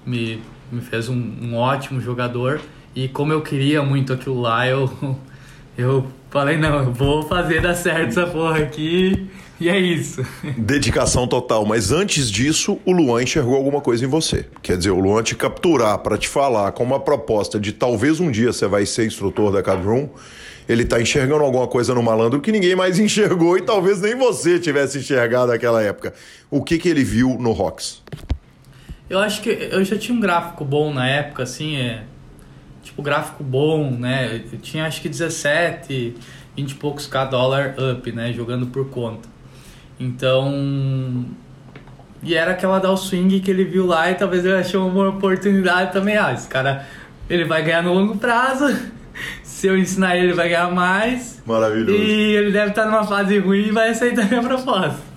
me, me fez um, um ótimo jogador e como eu queria muito aquilo lá, eu, eu falei, não, eu vou fazer dar certo essa porra aqui e é isso. Dedicação total. Mas antes disso, o Luan enxergou alguma coisa em você. Quer dizer, o Luan te capturar para te falar com uma proposta de talvez um dia você vai ser instrutor da Cadroom. Ele tá enxergando alguma coisa no malandro que ninguém mais enxergou e talvez nem você tivesse enxergado naquela época. O que que ele viu no Rocks? Eu acho que eu já tinha um gráfico bom na época, assim, é. Tipo, gráfico bom, né? Eu tinha acho que 17, 20 e poucos K dólar up, né? Jogando por conta. Então. E era aquela da swing que ele viu lá e talvez ele achou uma oportunidade também. Ah, esse cara ele vai ganhar no longo prazo. Se eu ensinar ele, ele vai ganhar mais. Maravilhoso. E ele deve estar numa fase ruim e vai aceitar minha proposta.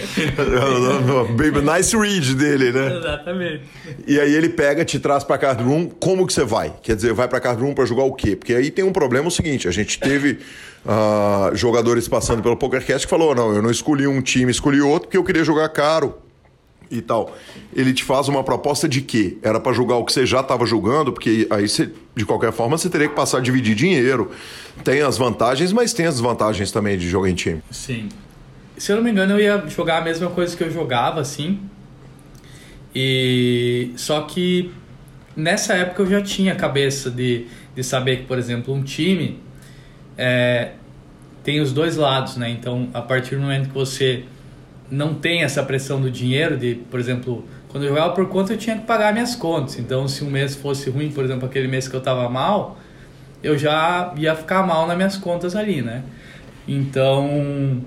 nice read dele, né? Exatamente. E aí ele pega, te traz pra Card Room. Como que você vai? Quer dizer, vai pra Card Room pra jogar o quê? Porque aí tem um problema o seguinte: a gente teve uh, jogadores passando pelo PokerCast que falou: não, eu não escolhi um time, escolhi outro porque eu queria jogar caro e tal. Ele te faz uma proposta de quê? Era para jogar o que você já estava jogando, porque aí você, de qualquer forma você teria que passar a dividir dinheiro. Tem as vantagens, mas tem as desvantagens também de jogar em time. Sim se eu não me engano, eu ia jogar a mesma coisa que eu jogava, assim. E só que nessa época eu já tinha cabeça de, de saber que, por exemplo, um time é, tem os dois lados, né? Então, a partir do momento que você não tem essa pressão do dinheiro, de, por exemplo, quando eu jogava por conta eu tinha que pagar minhas contas. Então, se um mês fosse ruim, por exemplo, aquele mês que eu tava mal, eu já ia ficar mal nas minhas contas ali, né? Então,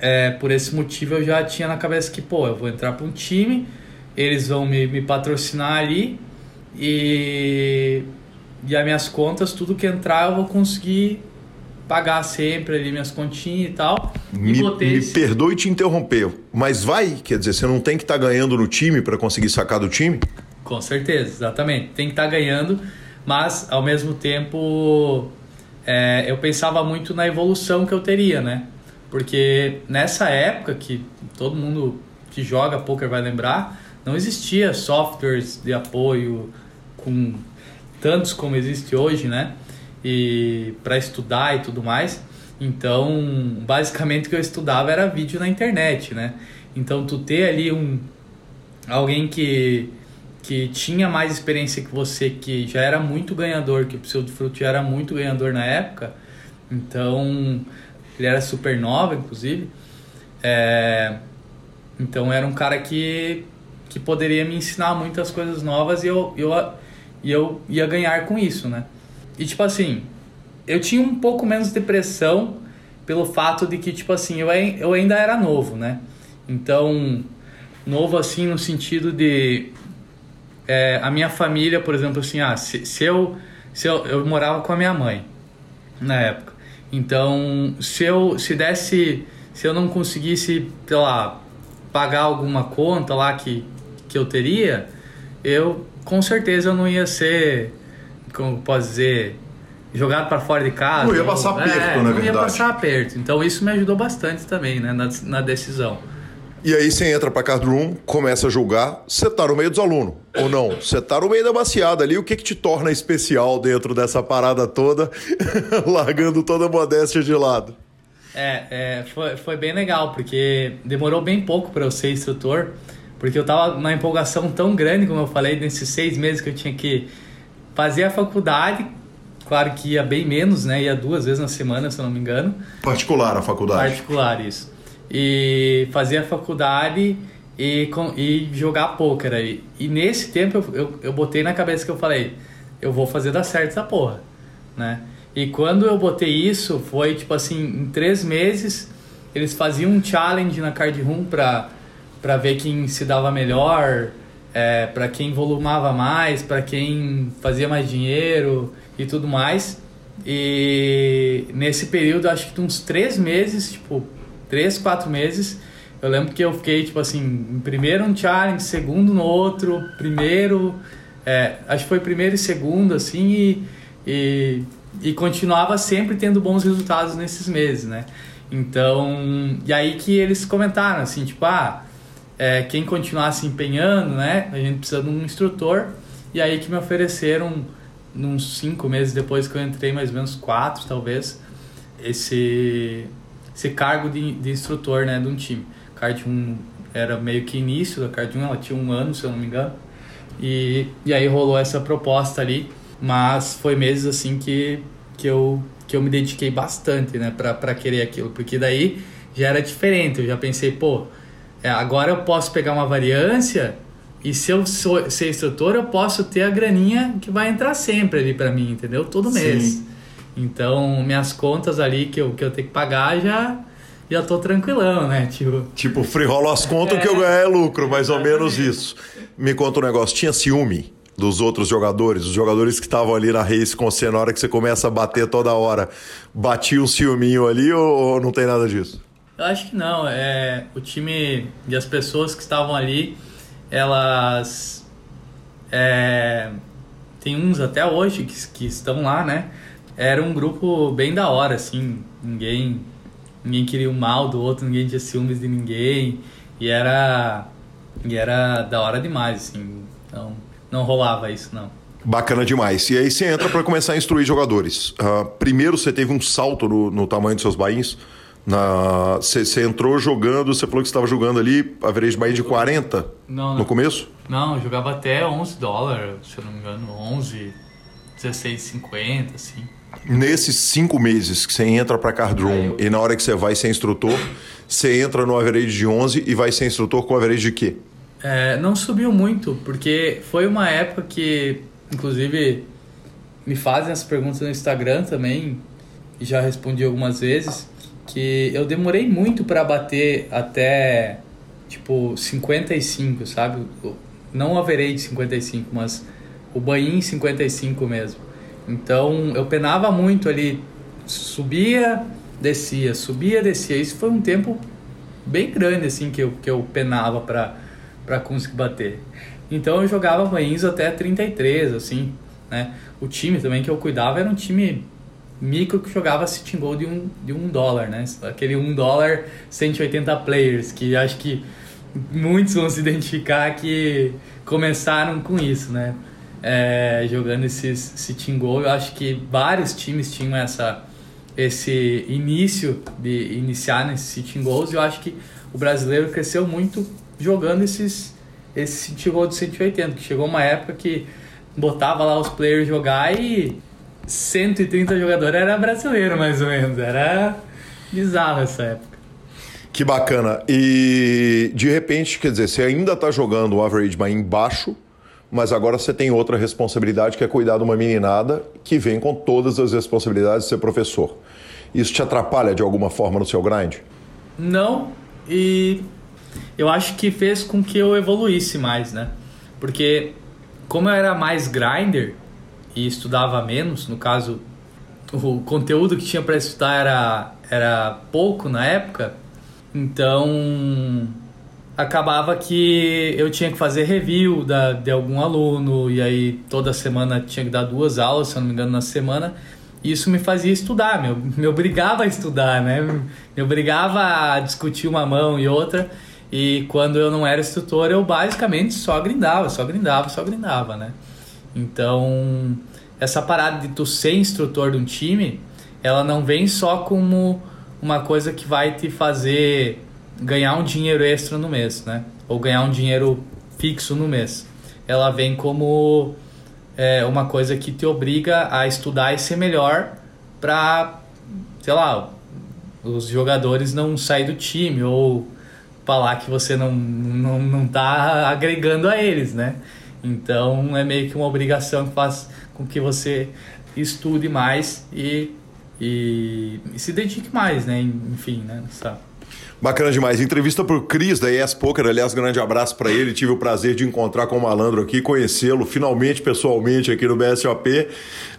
é, por esse motivo eu já tinha na cabeça que, pô, eu vou entrar para um time, eles vão me, me patrocinar ali e, e as minhas contas, tudo que entrar eu vou conseguir pagar sempre ali minhas continhas e tal. Me, e me esse... perdoe te interromper, mas vai? Quer dizer, você não tem que estar tá ganhando no time para conseguir sacar do time? Com certeza, exatamente. Tem que estar tá ganhando, mas ao mesmo tempo é, eu pensava muito na evolução que eu teria, né? Porque nessa época que todo mundo que joga poker vai lembrar, não existia softwares de apoio com tantos como existe hoje, né? E para estudar e tudo mais. Então, basicamente o que eu estudava era vídeo na internet, né? Então, tu ter ali um alguém que que tinha mais experiência que você, que já era muito ganhador, que o Pseudo já era muito ganhador na época. Então, ele era super nova, inclusive. É, então era um cara que, que poderia me ensinar muitas coisas novas e eu, eu, e eu ia ganhar com isso, né? E tipo assim, eu tinha um pouco menos de pressão pelo fato de que, tipo assim, eu, eu ainda era novo, né? Então, novo assim no sentido de é, a minha família, por exemplo, assim, ah, se, se eu se eu, eu morava com a minha mãe na época. Então, se eu se desse, se eu não conseguisse, sei lá, pagar alguma conta lá que, que eu teria, eu com certeza eu não ia ser, como posso dizer, jogado para fora de casa. Não ia passar aperto, é, na não verdade. Não ia passar aperto. Então isso me ajudou bastante também, né, na, na decisão. E aí você entra para card room, começa a julgar, você tá no meio dos alunos, ou não? Você tá no meio da baciada ali, o que que te torna especial dentro dessa parada toda, largando toda a modéstia de lado? É, é foi, foi bem legal, porque demorou bem pouco para eu ser instrutor, porque eu tava numa empolgação tão grande, como eu falei, nesses seis meses que eu tinha que fazer a faculdade, claro que ia bem menos, né? Ia duas vezes na semana, se eu não me engano. Particular a faculdade? Particular, isso e fazer a faculdade e, e jogar pôquer aí. E nesse tempo eu, eu, eu, botei na cabeça que eu falei, eu vou fazer dar certo essa porra, né? E quando eu botei isso, foi tipo assim, em três meses eles faziam um challenge na card room para para ver quem se dava melhor, é, para quem volumava mais, para quem fazia mais dinheiro e tudo mais. E nesse período, acho que uns três meses, tipo, três, quatro meses, eu lembro que eu fiquei, tipo assim, primeiro um challenge, segundo no outro, primeiro, é, acho que foi primeiro e segundo, assim, e, e, e continuava sempre tendo bons resultados nesses meses, né? Então, e aí que eles comentaram assim, tipo, ah, é, quem continuar se empenhando, né? A gente precisa de um instrutor. E aí que me ofereceram, uns cinco meses depois que eu entrei, mais ou menos quatro, talvez, esse, esse cargo de, de instrutor, né, de um time. Card 1 era meio que início da Card 1, ela tinha um ano, se eu não me engano. E, e aí rolou essa proposta ali, mas foi meses assim que, que eu que eu me dediquei bastante, né, para querer aquilo, porque daí já era diferente. Eu já pensei, pô, é, agora eu posso pegar uma variância e se eu sou, ser instrutor, eu posso ter a graninha que vai entrar sempre ali para mim, entendeu? Todo mês. Sim. Então, minhas contas ali que eu, que eu tenho que pagar já já tô tranquilão, né? Tipo, tipo free roll as contas é, que eu ganhar é lucro, mais ou menos isso. Me conta um negócio, tinha ciúme dos outros jogadores, os jogadores que estavam ali na race com você na hora que você começa a bater toda hora, batia um ciúminho ali ou, ou não tem nada disso? Eu acho que não. É, o time e as pessoas que estavam ali, elas. É, tem uns até hoje que, que estão lá, né? Era um grupo bem da hora, assim. Ninguém, ninguém queria o mal do outro, ninguém tinha ciúmes de ninguém. E era, e era da hora demais, assim. Então, não rolava isso, não. Bacana demais. E aí você entra para começar a instruir jogadores. Uh, primeiro você teve um salto no, no tamanho dos seus bains. Você entrou jogando, você falou que estava jogando ali, average bain de 40 não, no começo? Não, eu jogava até 11 dólares, se eu não me engano, 11, 16,50, assim. Nesses cinco meses que você entra para Card Room eu... e na hora que você vai ser instrutor, você entra no average de 11 e vai ser instrutor com average de quê? É, não subiu muito, porque foi uma época que, inclusive, me fazem as perguntas no Instagram também, e já respondi algumas vezes, que eu demorei muito para bater até, tipo, 55, sabe? Não average 55, mas o banho 55 mesmo. Então, eu penava muito ali, subia, descia, subia, descia. Isso foi um tempo bem grande, assim, que eu, que eu penava para conseguir bater. Então eu jogava banhos até 33, assim, né? O time também que eu cuidava era um time micro que jogava sitting goal de um, de um dólar, né? Aquele um dólar 180 players, que acho que muitos vão se identificar que começaram com isso, né? É, jogando esses sitting goal, eu acho que vários times tinham essa esse início de iniciar nesses sitting goals eu acho que o brasileiro cresceu muito jogando esses esse chegou de 180, que chegou uma época que botava lá os players jogar e 130 jogadores era brasileiro mais ou menos, era bizarro essa época. Que bacana. E de repente, quer dizer, você ainda está jogando o average mais embaixo, mas agora você tem outra responsabilidade que é cuidar de uma meninada que vem com todas as responsabilidades de ser professor. Isso te atrapalha de alguma forma no seu grind? Não, e eu acho que fez com que eu evoluísse mais, né? Porque como eu era mais grinder e estudava menos, no caso, o conteúdo que tinha para estudar era, era pouco na época, então acabava que eu tinha que fazer review da, de algum aluno e aí toda semana tinha que dar duas aulas, se eu não me engano, na semana. E isso me fazia estudar, me, me obrigava a estudar, né? Me obrigava a discutir uma mão e outra. E quando eu não era instrutor, eu basicamente só grindava, só grindava, só grindava, né? Então, essa parada de tu ser instrutor de um time, ela não vem só como uma coisa que vai te fazer ganhar um dinheiro extra no mês, né? Ou ganhar um dinheiro fixo no mês. Ela vem como é, uma coisa que te obriga a estudar e ser melhor para, sei lá, os jogadores não sair do time ou falar que você não, não, não tá agregando a eles, né? Então é meio que uma obrigação que faz com que você estude mais e, e, e se dedique mais, né? Enfim, né? Nessa, Bacana demais. Entrevista pro Cris da ES Poker, aliás, grande abraço para ele. Tive o prazer de encontrar com o malandro aqui, conhecê-lo finalmente, pessoalmente, aqui no BSOP. Uh,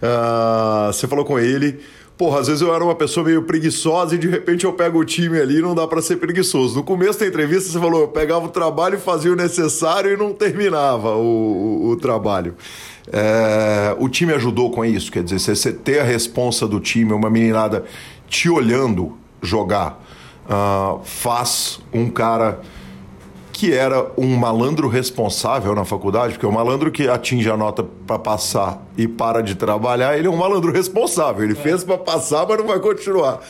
ah, você falou com ele. Porra, às vezes eu era uma pessoa meio preguiçosa e de repente eu pego o time ali e não dá para ser preguiçoso. No começo da entrevista você falou, eu pegava o trabalho fazia o necessário e não terminava o, o, o trabalho. É, o time ajudou com isso, quer dizer, você ter a responsa do time, uma meninada te olhando jogar uh, faz um cara que era um malandro responsável na faculdade, porque o malandro que atinge a nota para passar e para de trabalhar, ele é um malandro responsável. Ele é. fez para passar, mas não vai continuar.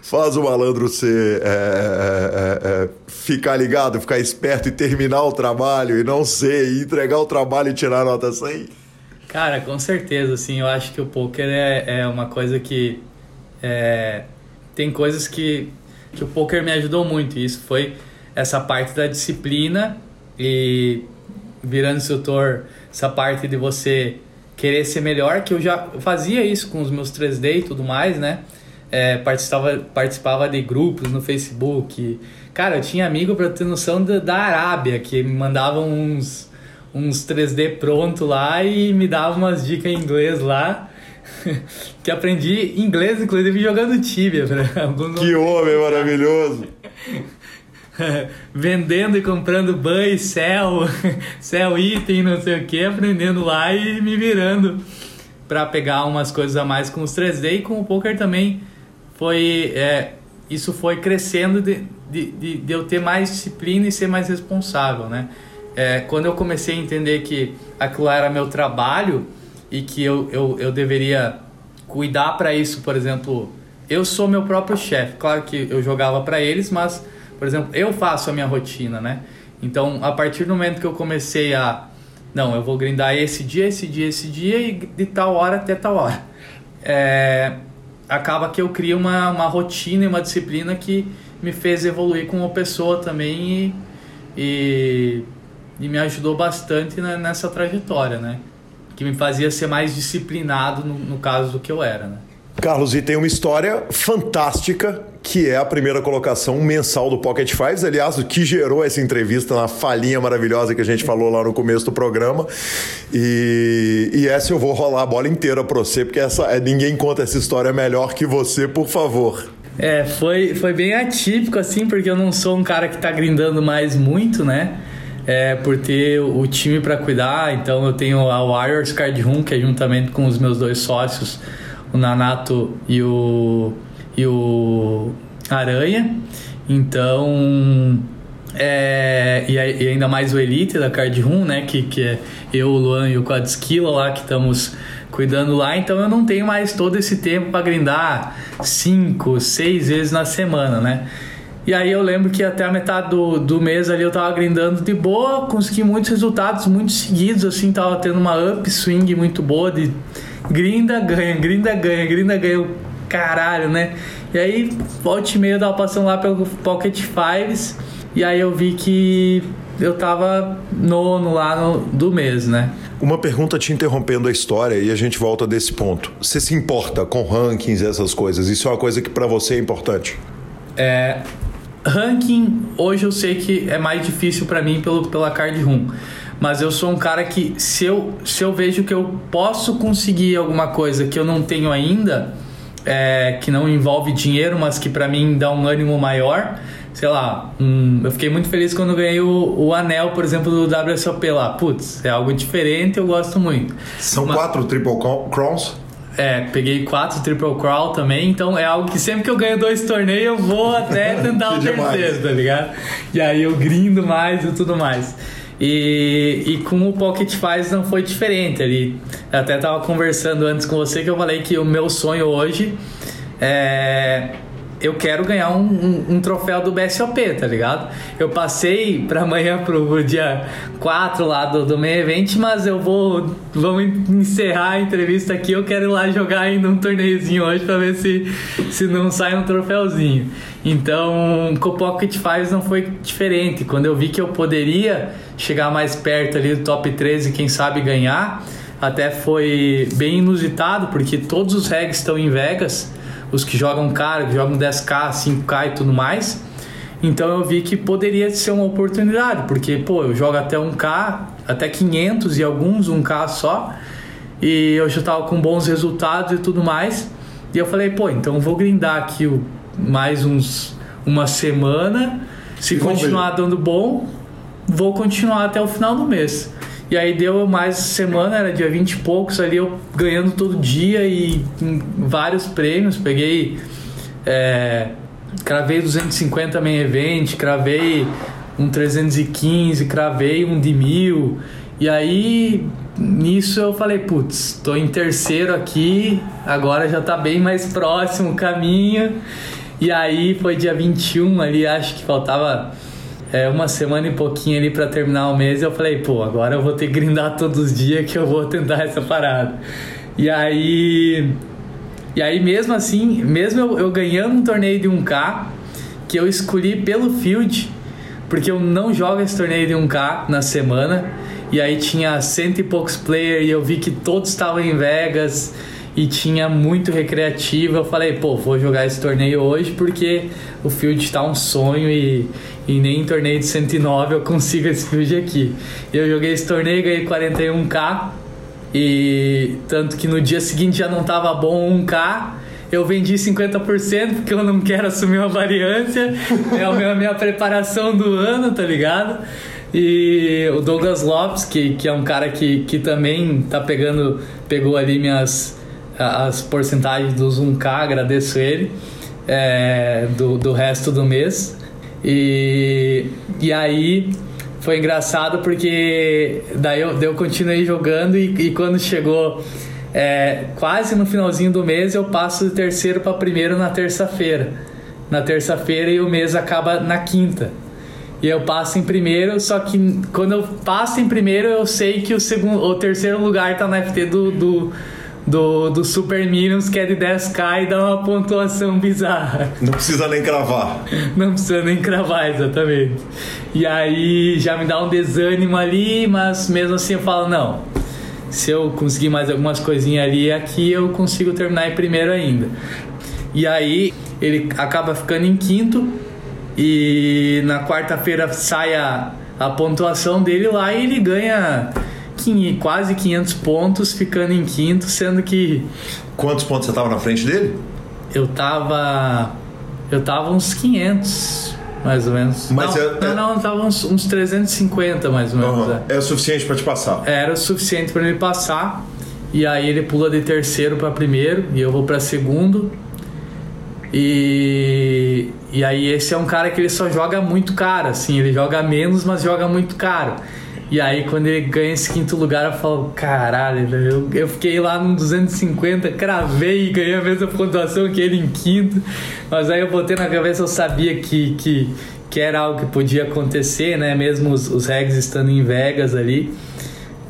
Faz o malandro ser. É, é, é, é, ficar ligado, ficar esperto e terminar o trabalho e não ser, e entregar o trabalho e tirar a nota 100? Cara, com certeza, assim, eu acho que o poker é, é uma coisa que. Tem coisas que que o poker me ajudou muito. Isso foi essa parte da disciplina e virando instrutor, essa parte de você querer ser melhor, que eu já fazia isso com os meus 3D e tudo mais, né? É, participava, participava de grupos no Facebook. Cara, eu tinha amigo para ter noção da, da Arábia, que me mandavam uns, uns 3D pronto lá e me davam umas dicas em inglês lá. que aprendi inglês, inclusive, jogando Tibia. Que homem maravilhoso! Vendendo e comprando ban céu, céu item, não sei o que, aprendendo lá e me virando para pegar umas coisas a mais com os 3D e com o poker também foi é, isso foi crescendo de, de, de, de, eu ter mais disciplina e ser mais responsável, né? É, quando eu comecei a entender que aquilo era meu trabalho, e que eu, eu, eu deveria cuidar para isso, por exemplo, eu sou meu próprio chefe. Claro que eu jogava para eles, mas, por exemplo, eu faço a minha rotina, né? Então, a partir do momento que eu comecei a não, eu vou grindar esse dia, esse dia, esse dia e de tal hora até tal hora. É, acaba que eu crio uma, uma rotina e uma disciplina que me fez evoluir como pessoa também e, e, e me ajudou bastante nessa trajetória, né? Que me fazia ser mais disciplinado no, no caso do que eu era, né? Carlos, e tem uma história fantástica que é a primeira colocação mensal do Pocket Fives, aliás, o que gerou essa entrevista na falinha maravilhosa que a gente falou lá no começo do programa. E, e essa eu vou rolar a bola inteira para você, porque essa, é, ninguém conta essa história melhor que você, por favor. É, foi, foi bem atípico, assim, porque eu não sou um cara que tá grindando mais muito, né? É, por ter o time para cuidar. Então eu tenho a Warriors Card Room, que é juntamente com os meus dois sócios, o Nanato e o, e o Aranha. Então. É, e, e, ainda mais o Elite da Card Room, né? Que, que é eu, o Luan e o Quadskilla lá que estamos cuidando lá. Então eu não tenho mais todo esse tempo para grindar cinco, seis vezes na semana, né? E aí eu lembro que até a metade do, do mês ali eu tava grindando de boa, consegui muitos resultados muito seguidos, assim, tava tendo uma upswing muito boa de grinda, ganha, grinda, ganha, grinda, ganha, caralho, né? E aí, volta e meia eu tava passando lá pelo Pocket Fives e aí eu vi que eu tava nono lá no, do mês, né? Uma pergunta te interrompendo a história e a gente volta desse ponto. Você se importa com rankings e essas coisas? Isso é uma coisa que para você é importante? É, ranking, hoje eu sei que é mais difícil para mim pelo, pela card room. Mas eu sou um cara que, se eu, se eu vejo que eu posso conseguir alguma coisa que eu não tenho ainda, é, que não envolve dinheiro, mas que para mim dá um ânimo maior, sei lá, um, eu fiquei muito feliz quando ganhei o, o, anel, por exemplo, do WSOP lá. Putz, é algo diferente, eu gosto muito. São quatro Triple Crowns? É, peguei quatro Triple Crawl também, então é algo que sempre que eu ganho dois torneios eu vou até tentar o terceiro, tá ligado? E aí eu grindo mais e tudo mais. E, e com o Pocket Fives não foi diferente ali. Eu até tava conversando antes com você que eu falei que o meu sonho hoje é eu quero ganhar um, um, um, troféu do BSOP, tá ligado? Eu passei pra amanhã pro, pro dia 4 lá do, do main event, mas eu vou. Vamos encerrar a entrevista aqui. Eu quero ir lá jogar ainda um torneiozinho hoje pra ver se, se não sai um troféuzinho. Então, com o Pocket Fives não foi diferente. Quando eu vi que eu poderia chegar mais perto ali do top 13 quem sabe ganhar, até foi bem inusitado, porque todos os regs estão em Vegas os que jogam caro, que jogam 10k, 5k e tudo mais. Então eu vi que poderia ser uma oportunidade, porque, pô, eu jogo até 1K, até 500 e alguns 1K só, e eu já tava com bons resultados e tudo mais. E eu falei, pô, então vou grindar aqui o, mais uns uma semana. Se continuar dando bom, vou continuar até o final do mês. E aí deu mais semana, era dia 20 e poucos ali, eu ganhando todo dia e vários prêmios. Peguei. É, cravei 250 main event, cravei um 315, cravei um de mil. E aí nisso eu falei, putz, tô em terceiro aqui, agora já tá bem mais próximo o caminho. E aí foi dia 21 ali, acho que faltava é, uma semana e pouquinho ali para terminar o mês. E eu falei, pô, agora eu vou ter que grindar todos os dias que eu vou tentar essa parada. E aí. E aí, mesmo assim, mesmo eu, eu ganhando um torneio de 1K, que eu escolhi pelo field, porque eu não jogo esse torneio de 1K na semana. E aí tinha cento e poucos players e eu vi que todos estavam em Vegas e tinha muito recreativo. Eu falei, pô, vou jogar esse torneio hoje porque o field está um sonho e, e nem em torneio de 109 eu consigo esse field aqui. Eu joguei esse torneio, ganhei 41k e tanto que no dia seguinte já não tava bom 1k. Eu vendi 50% porque eu não quero assumir uma variância. é a minha, a minha preparação do ano, tá ligado? E o Douglas Lopes, que, que é um cara que, que também tá pegando, pegou ali minhas as porcentagens dos 1K, agradeço ele, é, do, do resto do mês. E, e aí foi engraçado porque daí eu, daí eu continuei jogando e, e quando chegou é, quase no finalzinho do mês eu passo de terceiro para primeiro na terça-feira. Na terça-feira e o mês acaba na quinta. E eu passo em primeiro, só que quando eu passo em primeiro, eu sei que o segundo, o terceiro lugar tá no FT do, do, do, do Super Minions, que é de 10k e dá uma pontuação bizarra. Não precisa nem cravar. Não precisa nem cravar, exatamente. E aí já me dá um desânimo ali, mas mesmo assim eu falo, não. Se eu conseguir mais algumas coisinhas ali aqui, eu consigo terminar em primeiro ainda. E aí ele acaba ficando em quinto e na quarta-feira sai a, a pontuação dele lá e ele ganha quase 500 pontos, ficando em quinto, sendo que. Quantos pontos você tava na frente dele? Eu tava. Eu tava uns 500, mais ou menos. Mas não, é, não, não, tava uns, uns 350, mais ou menos. Uhum. É. é o suficiente para te passar? Era o suficiente para me passar. E aí ele pula de terceiro para primeiro e eu vou para segundo. E, e aí esse é um cara que ele só joga muito caro, assim, ele joga menos, mas joga muito caro. E aí quando ele ganha esse quinto lugar, eu falo, caralho, eu, eu fiquei lá no 250, cravei e ganhei a mesma pontuação que ele em quinto. Mas aí eu botei na cabeça, eu sabia que, que, que era algo que podia acontecer, né? Mesmo os, os regs estando em Vegas ali.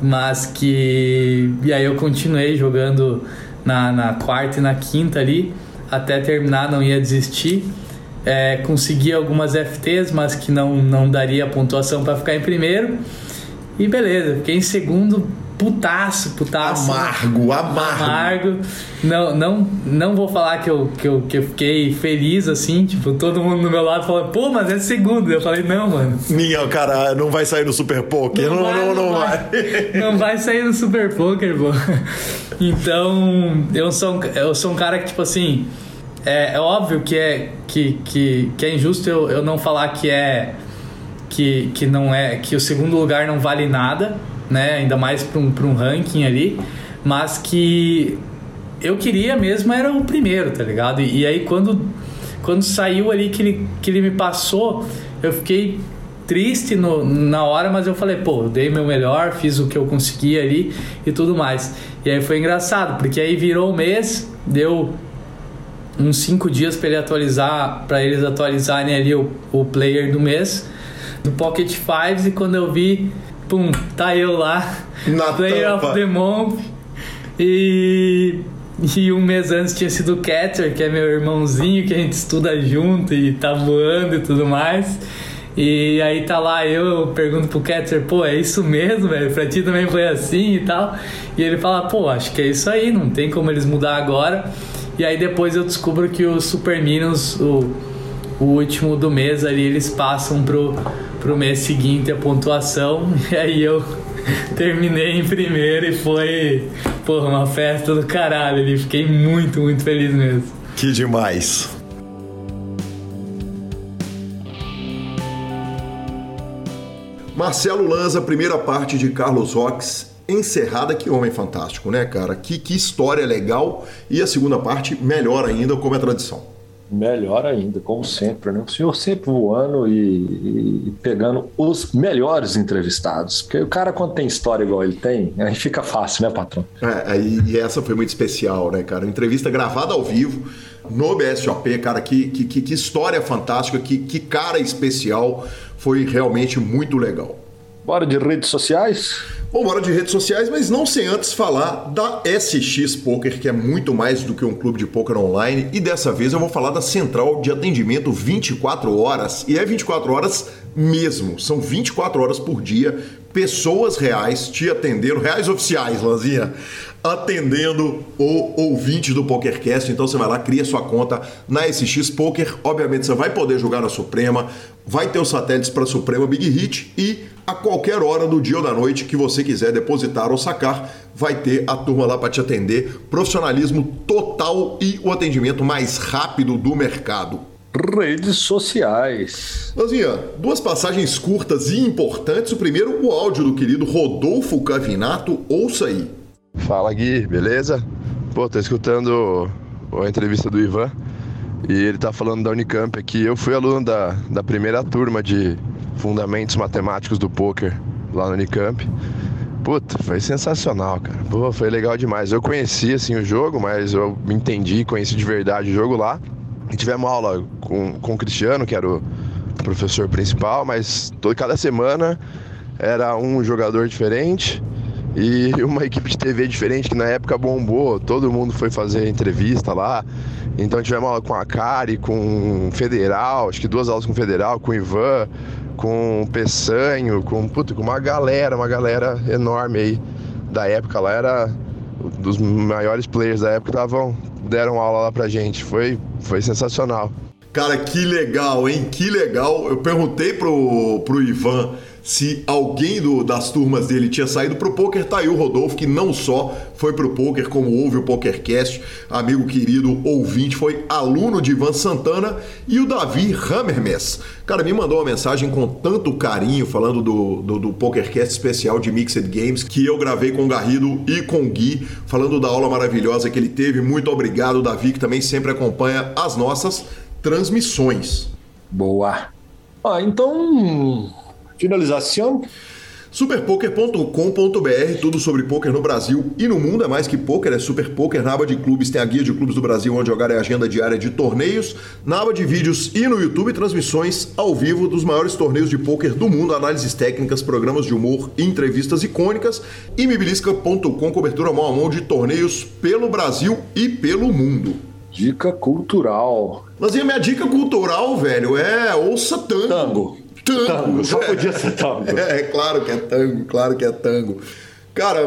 Mas que. E aí eu continuei jogando na, na quarta e na quinta ali até terminar, não ia desistir. É, consegui algumas FTs, mas que não, não daria pontuação para ficar em primeiro. E beleza, fiquei em segundo, putaço, putaço. Amargo, amargo. Amargo. Não, não, não vou falar que eu, que, eu, que eu fiquei feliz assim, tipo, todo mundo do meu lado falando, pô, mas é segundo. Eu falei, não, mano. Minha, cara, não vai sair no Super Poker. Não, não, vai, não, não, vai. vai. Não vai sair no Super Poker, pô. Então, eu sou, eu sou um cara que, tipo assim, é, é óbvio que é, que, que, que é injusto eu, eu não falar que é. Que, que não é que o segundo lugar não vale nada né? Ainda mais para um, um ranking ali, mas que eu queria mesmo era o primeiro, tá ligado? E, e, aí quando, quando saiu ali que ele, que ele me passou, eu fiquei triste no, na hora, mas eu falei, pô, eu dei meu melhor, fiz o que eu consegui ali e tudo mais. E aí foi engraçado, porque aí virou o mês, deu uns cinco dias para ele atualizar, para eles atualizarem ali o, o player do mês do Pocket Fives e quando eu vi pum, tá eu lá, Na Player tampa. of the Month. E, e um mês antes tinha sido o Catcher, que é meu irmãozinho, que a gente estuda junto e tá voando e tudo mais. E aí tá lá eu, eu pergunto pro Catcher, pô, é isso mesmo, velho? Pra ti também foi assim e tal. E ele fala, pô, acho que é isso aí, não tem como eles mudar agora. E aí depois eu descubro que o Super Minions, o, o último do mês ali eles passam pro, pro mês seguinte a pontuação e aí eu terminei em primeiro e foi porra, uma festa do caralho ali. Fiquei muito, muito feliz mesmo. Que demais. Marcelo Lanza, primeira parte de Carlos Rox, encerrada. Que homem fantástico, né, cara? Que, que história legal. E a segunda parte, melhor ainda, como é tradição. Melhor ainda, como sempre, né? O senhor sempre voando e, e, pegando os melhores entrevistados. Porque o cara, quando tem história igual ele tem, aí fica fácil, né, patrão? É, e, e essa foi muito especial, né, cara? Entrevista gravada ao vivo no BSOP, cara, que, que, que história fantástica, que, que cara especial. Foi realmente muito legal. Bora de redes sociais? Bom, bora de redes sociais, mas não sem antes falar da SX Poker, que é muito mais do que um clube de poker online. E dessa vez eu vou falar da central de atendimento 24 horas. E é 24 horas mesmo. São 24 horas por dia, pessoas reais te atendendo, reais oficiais, Lanzinha, atendendo o ouvinte do PokerCast. Então você vai lá, cria sua conta na SX Poker. Obviamente você vai poder jogar na Suprema, vai ter os satélites para Suprema Big Hit e a qualquer hora do dia ou da noite que você quiser depositar ou sacar, vai ter a turma lá para te atender. Profissionalismo total e o atendimento mais rápido do mercado. Redes sociais. Lanzinha, duas passagens curtas e importantes. O primeiro, o áudio do querido Rodolfo Cavinato. Ouça aí. Fala Gui, beleza? Pô, tô escutando a entrevista do Ivan e ele tá falando da Unicamp aqui. Eu fui aluno da, da primeira turma de fundamentos matemáticos do poker lá no Unicamp. Puta, foi sensacional, cara. Pô, foi legal demais. Eu conheci assim o jogo, mas eu entendi, conheci de verdade o jogo lá. E tivemos aula com, com o Cristiano, que era o professor principal, mas toda cada semana era um jogador diferente e uma equipe de TV diferente que na época bombou. Todo mundo foi fazer entrevista lá. Então tivemos aula com a Kari, com o Federal, acho que duas aulas com Federal, com Ivan, com o Peçanho, com, puta, com uma galera, uma galera enorme aí da época lá. Era dos maiores players da época estavam deram aula lá pra gente. Foi, foi sensacional. Cara, que legal, hein? Que legal. Eu perguntei pro, pro Ivan se alguém do, das turmas dele tinha saído pro poker, tá aí o Rodolfo, que não só foi pro poker, como ouve o PokerCast, amigo querido, ouvinte, foi aluno de Ivan Santana e o Davi Hammermess. Cara, me mandou uma mensagem com tanto carinho, falando do, do, do PokerCast especial de Mixed Games, que eu gravei com o Garrido e com o Gui, falando da aula maravilhosa que ele teve. Muito obrigado, Davi, que também sempre acompanha as nossas transmissões. Boa. Ah, então Finalização. Superpoker.com.br, tudo sobre poker no Brasil e no mundo. É mais que poker, é Super Poker. Na aba de clubes tem a guia de clubes do Brasil, onde jogar é a agenda diária de torneios. Na aba de vídeos e no YouTube, transmissões ao vivo dos maiores torneios de poker do mundo, análises técnicas, programas de humor, entrevistas icônicas. E mibilisca.com, cobertura mão a mão de torneios pelo Brasil e pelo mundo. Dica cultural. Mas e a minha dica cultural, velho, é ouça tango. Tango. Tango. tango. Só podia ser tango. É, é, claro que é tango, claro que é tango. Cara,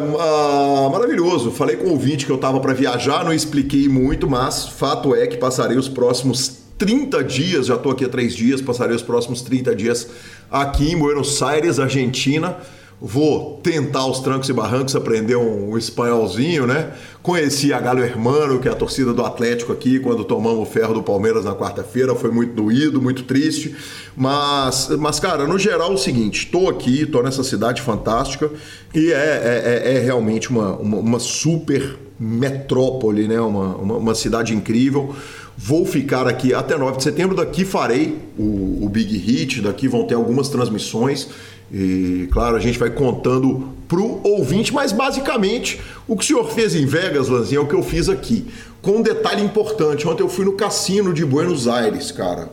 maravilhoso. Falei com o ouvinte que eu tava para viajar, não expliquei muito, mas fato é que passarei os próximos 30 dias, já tô aqui há três dias, passarei os próximos 30 dias aqui em Buenos Aires, Argentina vou tentar os trancos e barrancos, aprender um, um espanholzinho, né? Conheci a Galo Hermano, que é a torcida do Atlético aqui, quando tomamos o ferro do Palmeiras na quarta-feira, foi muito doído, muito triste, mas, mas cara, no geral é o seguinte, estou aqui, estou nessa cidade fantástica e é, é, é, é realmente uma, uma, uma, super metrópole, né? Uma, uma, uma, cidade incrível. Vou ficar aqui até 9 de setembro, daqui farei o, o Big Hit, daqui vão ter algumas transmissões. E claro, a gente vai contando pro ouvinte, mas basicamente o que o senhor fez em Vegas, Lanzinho, é o que eu fiz aqui. Com um detalhe importante, ontem eu fui no cassino de Buenos Aires, cara.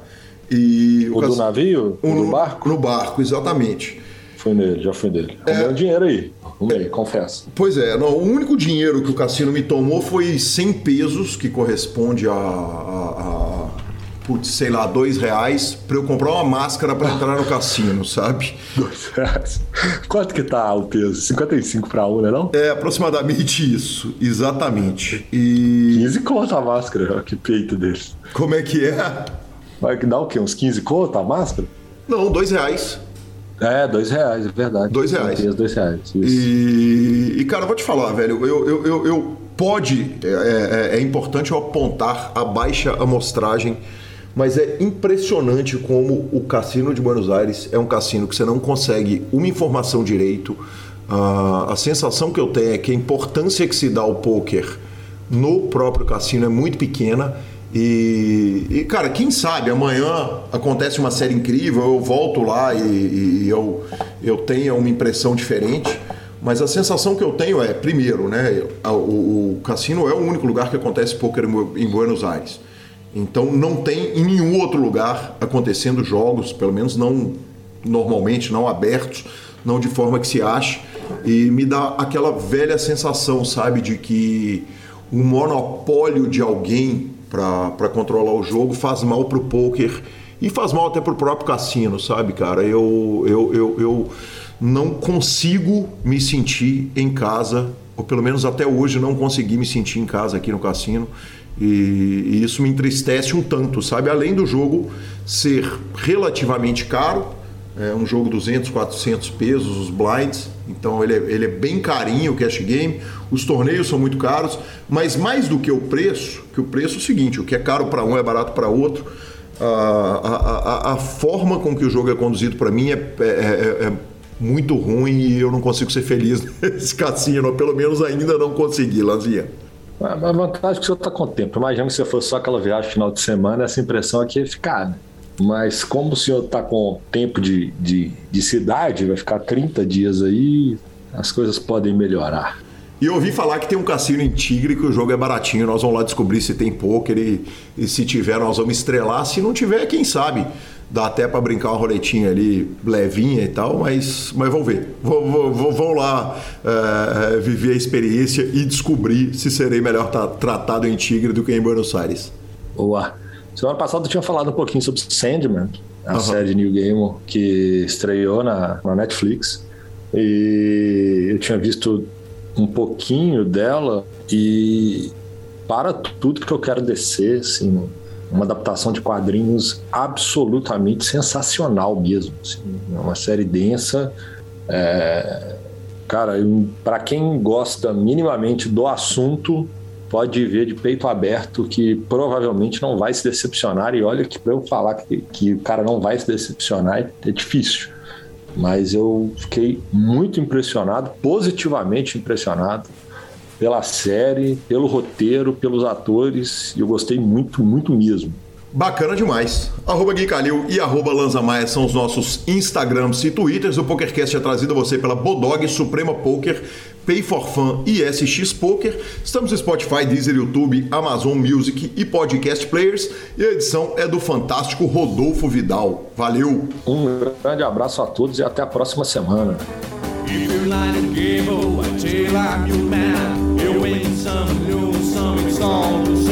E o, o cass... do navio? No, barco? No barco, exatamente. Fui nele, já fui nele. É... O dinheiro aí. Arrumei, confesso. Pois é, não, o único dinheiro que o cassino me tomou foi 100 pesos, que corresponde a, a putz, sei lá, dois reais para eu comprar uma máscara para entrar no cassino, sabe? Dois reais. Quanto que tá o peso? 55 para um, né não? É aproximadamente isso, exatamente. E... 15 conta a máscara, ó, que peito desse. Como é que é? Vai que dá o quê? Uns 15 conto a máscara? Não, dois reais. É, dois reais, é verdade. Dois reais. Dois reais. E, e, cara, vou te falar, velho, eu, eu, eu, eu pode, é, é, é importante eu apontar a baixa amostragem, mas é impressionante como o cassino de Buenos Aires é um cassino que você não consegue uma informação direito. a sensação que eu tenho é que a importância que se dá ao poker no próprio cassino é muito pequena. E, e, cara, quem sabe amanhã acontece uma série incrível, eu volto lá e, e eu, eu tenha uma impressão diferente. Mas a sensação que eu tenho é, primeiro, né, o, o cassino é o único lugar que acontece poker em Buenos Aires. Então não tem em nenhum outro lugar acontecendo jogos, pelo menos não normalmente, não abertos, não de forma que se ache. E me dá aquela velha sensação, sabe, de que o monopólio de alguém para controlar o jogo faz mal para o poker e faz mal até para o próprio cassino, sabe, cara? Eu, eu, eu, eu não consigo me sentir em casa, ou pelo menos até hoje não consegui me sentir em casa aqui no cassino. E, e isso me entristece um tanto, sabe? Além do jogo ser relativamente caro, é um jogo 200, 400 pesos, os blinds, então ele é, ele é bem carinho o cash game, os torneios são muito caros, mas mais do que o preço, que o preço é o seguinte, o que é caro para um é barato para outro, a, a, a, a, forma com que o jogo é conduzido para mim é, é, é, é, muito ruim e eu não consigo ser feliz nesse cassino, pelo menos ainda não consegui, Lanzinha. A vantagem é que o senhor está com tempo. Imagina que se fosse só aquela viagem final de semana, essa impressão aqui ia ficar, né? Mas como o senhor está com tempo de, de, de, cidade, vai ficar 30 dias aí, as coisas podem melhorar. E eu ouvi falar que tem um cassino em Tigre que o jogo é baratinho. Nós vamos lá descobrir se tem poker e, e se tiver, nós vamos estrelar. Se não tiver, quem sabe? Dá até para brincar uma roletinha ali levinha e tal, mas, mas vamos ver. Vou lá é, viver a experiência e descobrir se serei melhor tratado em Tigre do que em Buenos Aires. Boa. Semana passada eu tinha falado um pouquinho sobre Sandman, a uhum. série New Game que estreou na, na Netflix. E eu tinha visto um pouquinho dela e para tudo que eu quero descer, assim, uma adaptação de quadrinhos absolutamente sensacional mesmo. Assim, é uma série densa. É... Cara, para quem gosta minimamente do assunto, pode ver de peito aberto que provavelmente não vai se decepcionar. E olha que para eu falar que, que o cara não vai se decepcionar é, é difícil. Mas eu fiquei muito impressionado, positivamente impressionado pela série, pelo roteiro, pelos atores. E eu gostei muito, muito mesmo. Bacana demais. Arroba Gui Calil e arroba Lanza Maia são os nossos Instagrams e Twitters. O PokerCast é trazido a você pela Bodog, Suprema Poker, Pay for Fun e SX Poker. Estamos no Spotify, Deezer, YouTube, Amazon Music e Podcast Players. E a edição é do fantástico Rodolfo Vidal. Valeu! Um grande abraço a todos e até a próxima semana. Some new, some songs.